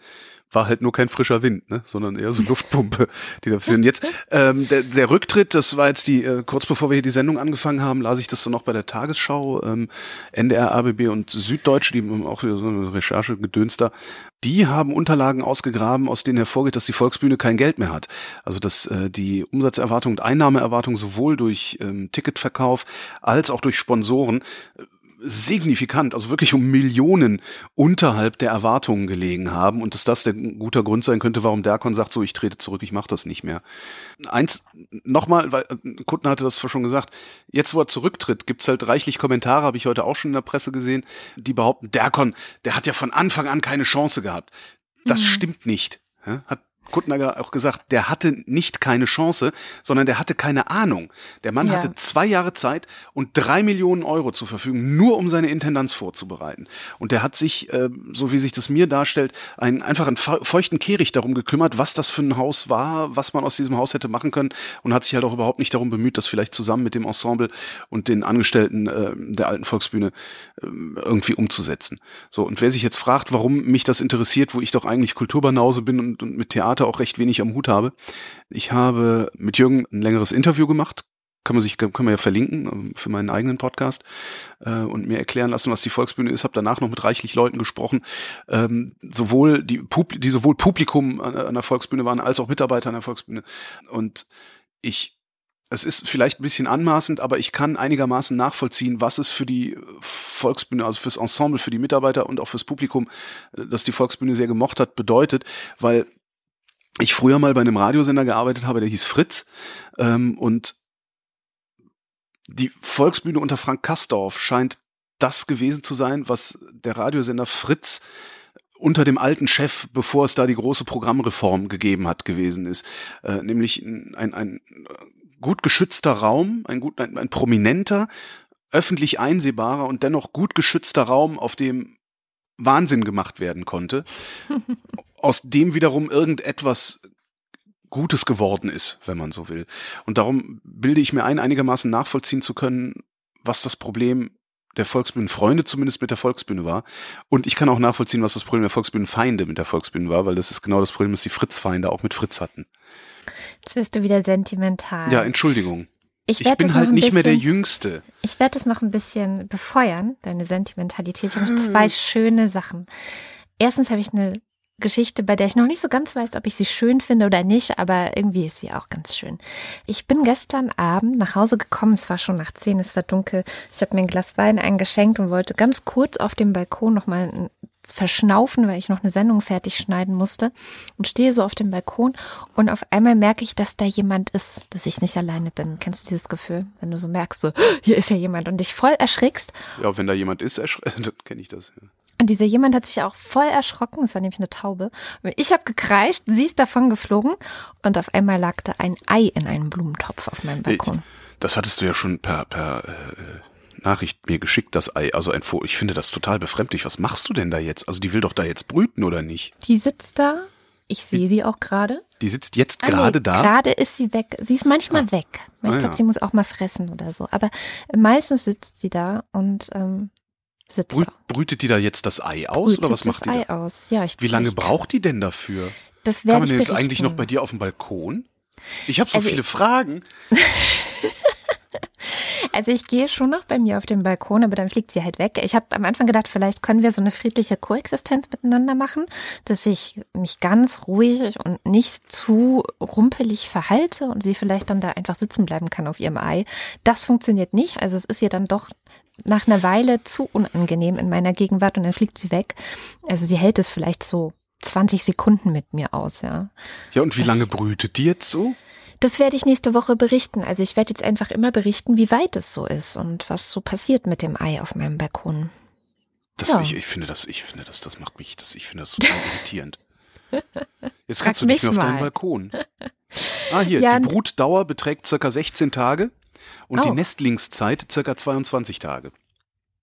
war halt nur kein frischer Wind, ne? sondern eher so Luftpumpe, die da passieren. Jetzt ähm, der, der Rücktritt, das war jetzt die äh, kurz bevor wir hier die Sendung angefangen haben, las ich das dann noch bei der Tagesschau, ähm, NDR, ABB und Süddeutsche, die haben auch wieder so eine Recherche gedönst da. Die haben Unterlagen ausgegraben, aus denen hervorgeht, dass die Volksbühne kein Geld mehr hat. Also dass äh, die Umsatzerwartung und Einnahmeerwartung sowohl durch ähm, Ticketverkauf als auch durch Sponsoren signifikant, also wirklich um Millionen unterhalb der Erwartungen gelegen haben und dass das der guter Grund sein könnte, warum Derkon sagt, so ich trete zurück, ich mache das nicht mehr. Eins nochmal, weil äh, Kuttner hatte das zwar schon gesagt, jetzt wo er zurücktritt, gibt's halt reichlich Kommentare, habe ich heute auch schon in der Presse gesehen, die behaupten, Derkon, der hat ja von Anfang an keine Chance gehabt. Das mhm. stimmt nicht. Hat Kuttner auch gesagt, der hatte nicht keine Chance, sondern der hatte keine Ahnung. Der Mann ja. hatte zwei Jahre Zeit und drei Millionen Euro zur Verfügung, nur um seine Intendanz vorzubereiten. Und der hat sich, äh, so wie sich das mir darstellt, einen einfach einen feuchten Kehricht darum gekümmert, was das für ein Haus war, was man aus diesem Haus hätte machen können und hat sich halt auch überhaupt nicht darum bemüht, das vielleicht zusammen mit dem Ensemble und den Angestellten äh, der alten Volksbühne äh, irgendwie umzusetzen. So, und wer sich jetzt fragt, warum mich das interessiert, wo ich doch eigentlich Kulturbanause bin und, und mit Theater Theater auch recht wenig am Hut habe. Ich habe mit Jürgen ein längeres Interview gemacht. Kann man sich, kann man ja verlinken ähm, für meinen eigenen Podcast äh, und mir erklären lassen, was die Volksbühne ist. Habe danach noch mit reichlich Leuten gesprochen, ähm, sowohl die, Pub die sowohl Publikum an, an der Volksbühne waren als auch Mitarbeiter an der Volksbühne. Und ich es ist vielleicht ein bisschen anmaßend, aber ich kann einigermaßen nachvollziehen, was es für die Volksbühne, also fürs Ensemble, für die Mitarbeiter und auch fürs Publikum, äh, das die Volksbühne sehr gemocht hat, bedeutet, weil ich früher mal bei einem Radiosender gearbeitet habe, der hieß Fritz. Ähm, und die Volksbühne unter Frank Kastorf scheint das gewesen zu sein, was der Radiosender Fritz unter dem alten Chef, bevor es da die große Programmreform gegeben hat, gewesen ist. Äh, nämlich ein, ein, ein gut geschützter Raum, ein, gut, ein, ein prominenter, öffentlich einsehbarer und dennoch gut geschützter Raum, auf dem Wahnsinn gemacht werden konnte, aus dem wiederum irgendetwas Gutes geworden ist, wenn man so will. Und darum bilde ich mir ein, einigermaßen nachvollziehen zu können, was das Problem der Volksbühnenfreunde zumindest mit der Volksbühne war. Und ich kann auch nachvollziehen, was das Problem der Volksbühnenfeinde mit der Volksbühne war, weil das ist genau das Problem, das die Fritz-Feinde auch mit Fritz hatten. Jetzt wirst du wieder sentimental. Ja, Entschuldigung. Ich, ich bin halt nicht bisschen, mehr der Jüngste. Ich werde es noch ein bisschen befeuern, deine Sentimentalität. Ich habe noch zwei hm. schöne Sachen. Erstens habe ich eine Geschichte, bei der ich noch nicht so ganz weiß, ob ich sie schön finde oder nicht, aber irgendwie ist sie auch ganz schön. Ich bin gestern Abend nach Hause gekommen, es war schon nach zehn, es war dunkel. Ich habe mir ein Glas Wein eingeschenkt und wollte ganz kurz auf dem Balkon nochmal verschnaufen, weil ich noch eine Sendung fertig schneiden musste und stehe so auf dem Balkon und auf einmal merke ich, dass da jemand ist, dass ich nicht alleine bin. Kennst du dieses Gefühl, wenn du so merkst, so hier ist ja jemand und dich voll erschrickst? Ja, wenn da jemand ist, kenne ich das. Ja. Und dieser jemand hat sich auch voll erschrocken, es war nämlich eine Taube. Ich habe gekreischt, sie ist davon geflogen und auf einmal lag da ein Ei in einem Blumentopf auf meinem Balkon. Das hattest du ja schon per, per äh, Nachricht mir geschickt, das Ei. Also ein Fo ich finde das total befremdlich. Was machst du denn da jetzt? Also die will doch da jetzt brüten, oder nicht? Die sitzt da. Ich sehe sie auch gerade. Die sitzt jetzt ah, gerade nee, da? Gerade ist sie weg. Sie ist manchmal ah. weg. Ich ah, glaube, ja. sie muss auch mal fressen oder so. Aber meistens sitzt sie da und ähm, sitzt Brü Brütet die da jetzt das Ei aus Brütet oder was macht die? Das Ei da? aus. Ja, ich, Wie lange ich braucht die denn dafür? Das Kann man denn jetzt eigentlich noch bei dir auf dem Balkon? Ich habe so also viele Fragen. Also ich gehe schon noch bei mir auf den Balkon, aber dann fliegt sie halt weg. Ich habe am Anfang gedacht, vielleicht können wir so eine friedliche Koexistenz miteinander machen, dass ich mich ganz ruhig und nicht zu rumpelig verhalte und sie vielleicht dann da einfach sitzen bleiben kann auf ihrem Ei. Das funktioniert nicht. Also es ist ihr dann doch nach einer Weile zu unangenehm in meiner Gegenwart und dann fliegt sie weg. Also sie hält es vielleicht so 20 Sekunden mit mir aus, ja. Ja, und wie lange brütet die jetzt so? Das werde ich nächste Woche berichten. Also ich werde jetzt einfach immer berichten, wie weit es so ist und was so passiert mit dem Ei auf meinem Balkon. Das, ja. ich, ich finde das, ich finde das, das macht mich, das, ich finde das total irritierend. Jetzt kannst du nicht mehr auf deinen Balkon. Ah, hier, ja, die Brutdauer beträgt circa 16 Tage und oh. die Nestlingszeit circa 22 Tage.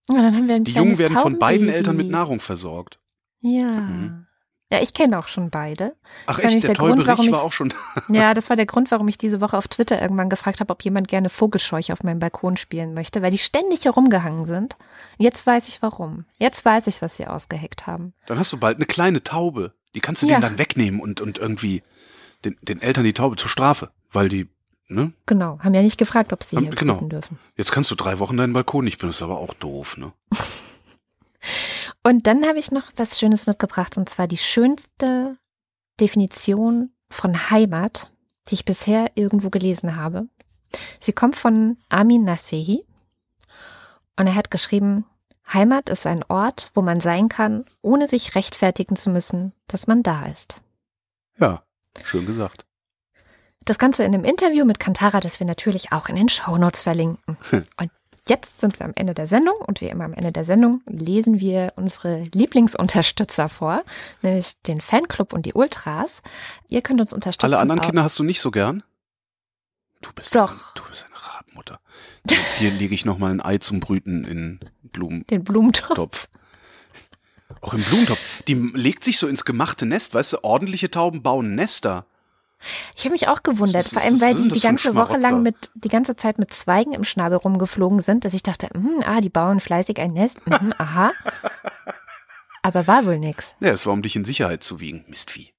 Ja, dann haben wir ein die Jungen werden von beiden Eltern mit Nahrung versorgt. Ja. Mhm. Ja, ich kenne auch schon beide. Ach das echt, der, der Grund, warum ich, war auch schon da. Ja, das war der Grund, warum ich diese Woche auf Twitter irgendwann gefragt habe, ob jemand gerne Vogelscheuche auf meinem Balkon spielen möchte, weil die ständig herumgehangen sind. Jetzt weiß ich warum. Jetzt weiß ich, was sie ausgeheckt haben. Dann hast du bald eine kleine Taube. Die kannst du ja. denen dann wegnehmen und, und irgendwie den, den Eltern die Taube zur Strafe, weil die Ne? Genau, haben ja nicht gefragt, ob sie hier genau. dürfen. Jetzt kannst du drei Wochen deinen Balkon nicht benutzen, aber auch doof, ne? Und dann habe ich noch was Schönes mitgebracht, und zwar die schönste Definition von Heimat, die ich bisher irgendwo gelesen habe. Sie kommt von Amin Nasehi und er hat geschrieben, Heimat ist ein Ort, wo man sein kann, ohne sich rechtfertigen zu müssen, dass man da ist. Ja, schön gesagt. Das Ganze in einem Interview mit Kantara, das wir natürlich auch in den Shownotes verlinken. Und Jetzt sind wir am Ende der Sendung und wie immer am Ende der Sendung lesen wir unsere Lieblingsunterstützer vor, nämlich den Fanclub und die Ultras. Ihr könnt uns unterstützen. Alle anderen Kinder hast du nicht so gern? Du bist Doch. Ein, du bist eine Rabenmutter. Hier lege ich nochmal ein Ei zum Brüten in Blumen. Den Blumentopf. Auch im Blumentopf. Die legt sich so ins gemachte Nest, weißt du, ordentliche Tauben bauen Nester. Ich habe mich auch gewundert, vor allem weil sie die ganze Woche lang mit die ganze Zeit mit Zweigen im Schnabel rumgeflogen sind, dass ich dachte, mh, ah, die bauen fleißig ein Nest, mh, aha. Aber war wohl nix. Ja, es war um dich in Sicherheit zu wiegen, Mistvieh.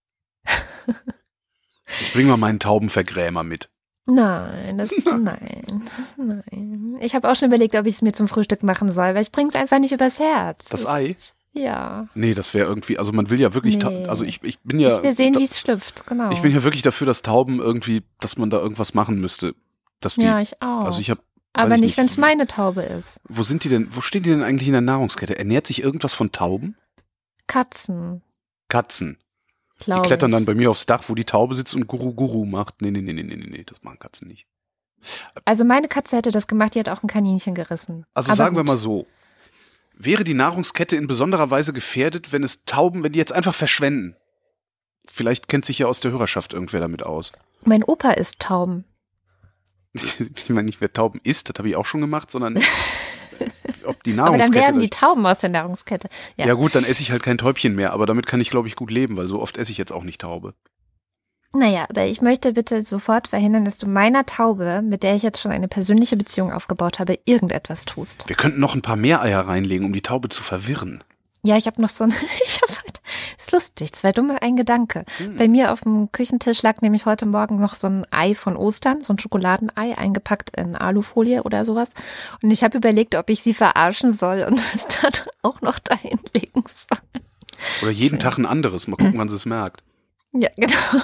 ich bring mal meinen Taubenvergrämer mit. Nein, das nein, nein. Ich habe auch schon überlegt, ob ich es mir zum Frühstück machen soll, weil ich bring's einfach nicht übers Herz. Das Ei? Ja. Nee, das wäre irgendwie, also man will ja wirklich, nee. also ich, ich bin ja. Ich will sehen, wie es schlüpft, genau. Ich bin ja wirklich dafür, dass Tauben irgendwie, dass man da irgendwas machen müsste. Dass die, ja, ich auch. Also ich habe aber nicht, wenn es meine Taube ist. Wo sind die denn, wo stehen die denn eigentlich in der Nahrungskette? Ernährt sich irgendwas von Tauben? Katzen. Katzen. Glaub die klettern ich. dann bei mir aufs Dach, wo die Taube sitzt und Guru Guru macht. Nee, nee, nee, nee, nee, nee, das machen Katzen nicht. Also meine Katze hätte das gemacht, die hat auch ein Kaninchen gerissen. Also Aber sagen gut. wir mal so, wäre die Nahrungskette in besonderer Weise gefährdet, wenn es Tauben, wenn die jetzt einfach verschwenden. Vielleicht kennt sich ja aus der Hörerschaft irgendwer damit aus. Mein Opa isst Tauben. ich meine nicht, wer Tauben isst, das habe ich auch schon gemacht, sondern ob die Nahrungskette. Aber dann werden die Tauben aus der Nahrungskette. Ja. ja gut, dann esse ich halt kein Täubchen mehr, aber damit kann ich, glaube ich, gut leben, weil so oft esse ich jetzt auch nicht Taube. Naja, aber ich möchte bitte sofort verhindern, dass du meiner Taube, mit der ich jetzt schon eine persönliche Beziehung aufgebaut habe, irgendetwas tust. Wir könnten noch ein paar mehr Eier reinlegen, um die Taube zu verwirren. Ja, ich habe noch so ein, ich hab halt, ist lustig, zwei dumme, ein Gedanke. Hm. Bei mir auf dem Küchentisch lag nämlich heute Morgen noch so ein Ei von Ostern, so ein Schokoladenei, eingepackt in Alufolie oder sowas. Und ich habe überlegt, ob ich sie verarschen soll und es dann auch noch dahin legen soll. Oder jeden Tag ein anderes, mal gucken, wann sie es merkt. Ja, genau.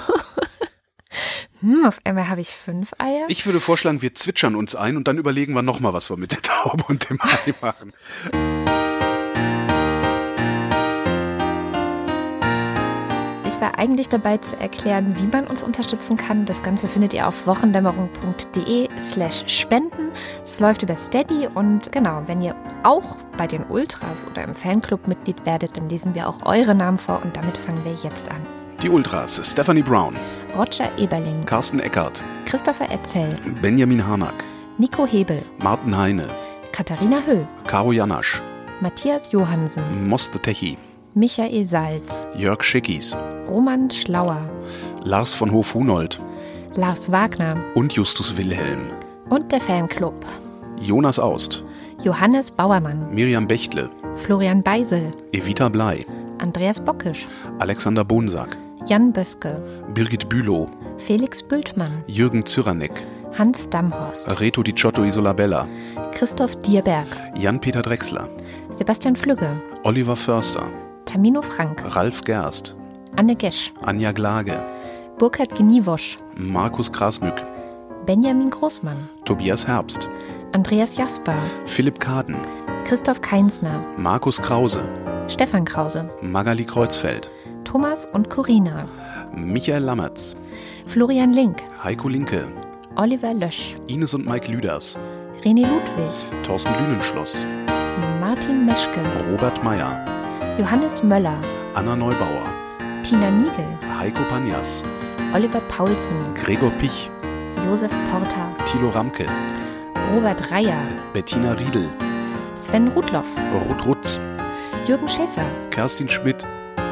Hm, auf einmal habe ich fünf Eier. Ich würde vorschlagen, wir zwitschern uns ein und dann überlegen wir nochmal, was wir mit der Taube und dem Ei machen. Ich war eigentlich dabei zu erklären, wie man uns unterstützen kann. Das Ganze findet ihr auf wochendämmerung.de slash spenden. Es läuft über Steady und genau, wenn ihr auch bei den Ultras oder im Fanclub Mitglied werdet, dann lesen wir auch eure Namen vor und damit fangen wir jetzt an. Die Ultras, Stephanie Brown, Roger Eberling, Carsten Eckert, Christopher Etzel, Benjamin Harnack, Nico Hebel, Martin Heine, Katharina Höll, Caro Janasch, Matthias Johansen, Most the Techi, Michael Salz, Jörg Schickis, Roman Schlauer, Lars von Hof-Hunold Lars Wagner und Justus Wilhelm, und der Fanclub. Jonas Aust, Johannes Bauermann, Miriam Bechtle, Florian Beisel, Evita Blei, Andreas Bockisch, Alexander Bonsack, Jan Böske, Birgit Bülow, Felix Bültmann, Jürgen Zyranek, Hans Damhorst, Reto Di Giotto Isolabella, Christoph Dierberg, Jan-Peter Drechsler, Sebastian Flügge, Oliver Förster, Tamino Frank, Ralf Gerst, Anne Gesch, Anja Glage, Burkhard Gniewosch, Markus Grasmück, Benjamin Großmann, Tobias Herbst, Andreas Jasper, Philipp Kaden, Christoph Keinsner, Markus Krause, Stefan Krause, Magali Kreuzfeld, Thomas und Corina, Michael Lammertz, Florian Link, Heiko Linke, Oliver Lösch, Ines und Mike Lüders, René Ludwig, Thorsten Lünenschloss, Martin Meschke, Robert Meyer, Johannes Möller, Anna Neubauer, Tina Niegel, Heiko Panjas, Oliver Paulsen, Gregor Pich, Josef Porter, Thilo Ramke, Robert Reyer, Bettina Riedel, Sven Rudloff, Ruth Rutz, Jürgen Schäfer, Kerstin Schmidt,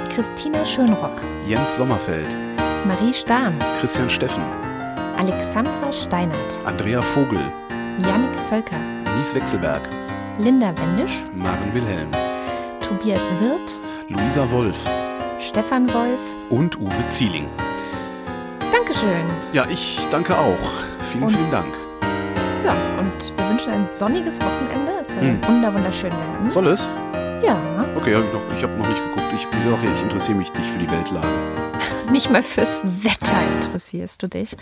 Christina Schönrock, Jens Sommerfeld, Marie Stahn, Christian Steffen, Alexandra Steinert, Andrea Vogel, Jannik Völker, Mies Wechselberg, Linda Wendisch, Maren Wilhelm, Tobias Wirth, Luisa Wolf Stefan Wolf. und Uwe Zieling. Dankeschön. Ja, ich danke auch. Vielen, Und- vielen Dank. Ja, und wir wünschen ein sonniges Wochenende. Es soll Hm. wunder wunderschön werden. Soll es? Ja, Okay, ich habe noch nicht geguckt. Ich, wie gesagt, ich interessiere mich nicht für die Weltlage. nicht mal fürs Wetter interessierst du dich.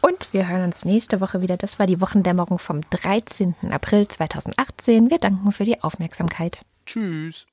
Und wir hören uns nächste Woche wieder. Das war die Wochendämmerung vom 13. April 2018. Wir danken für die Aufmerksamkeit. Tschüss.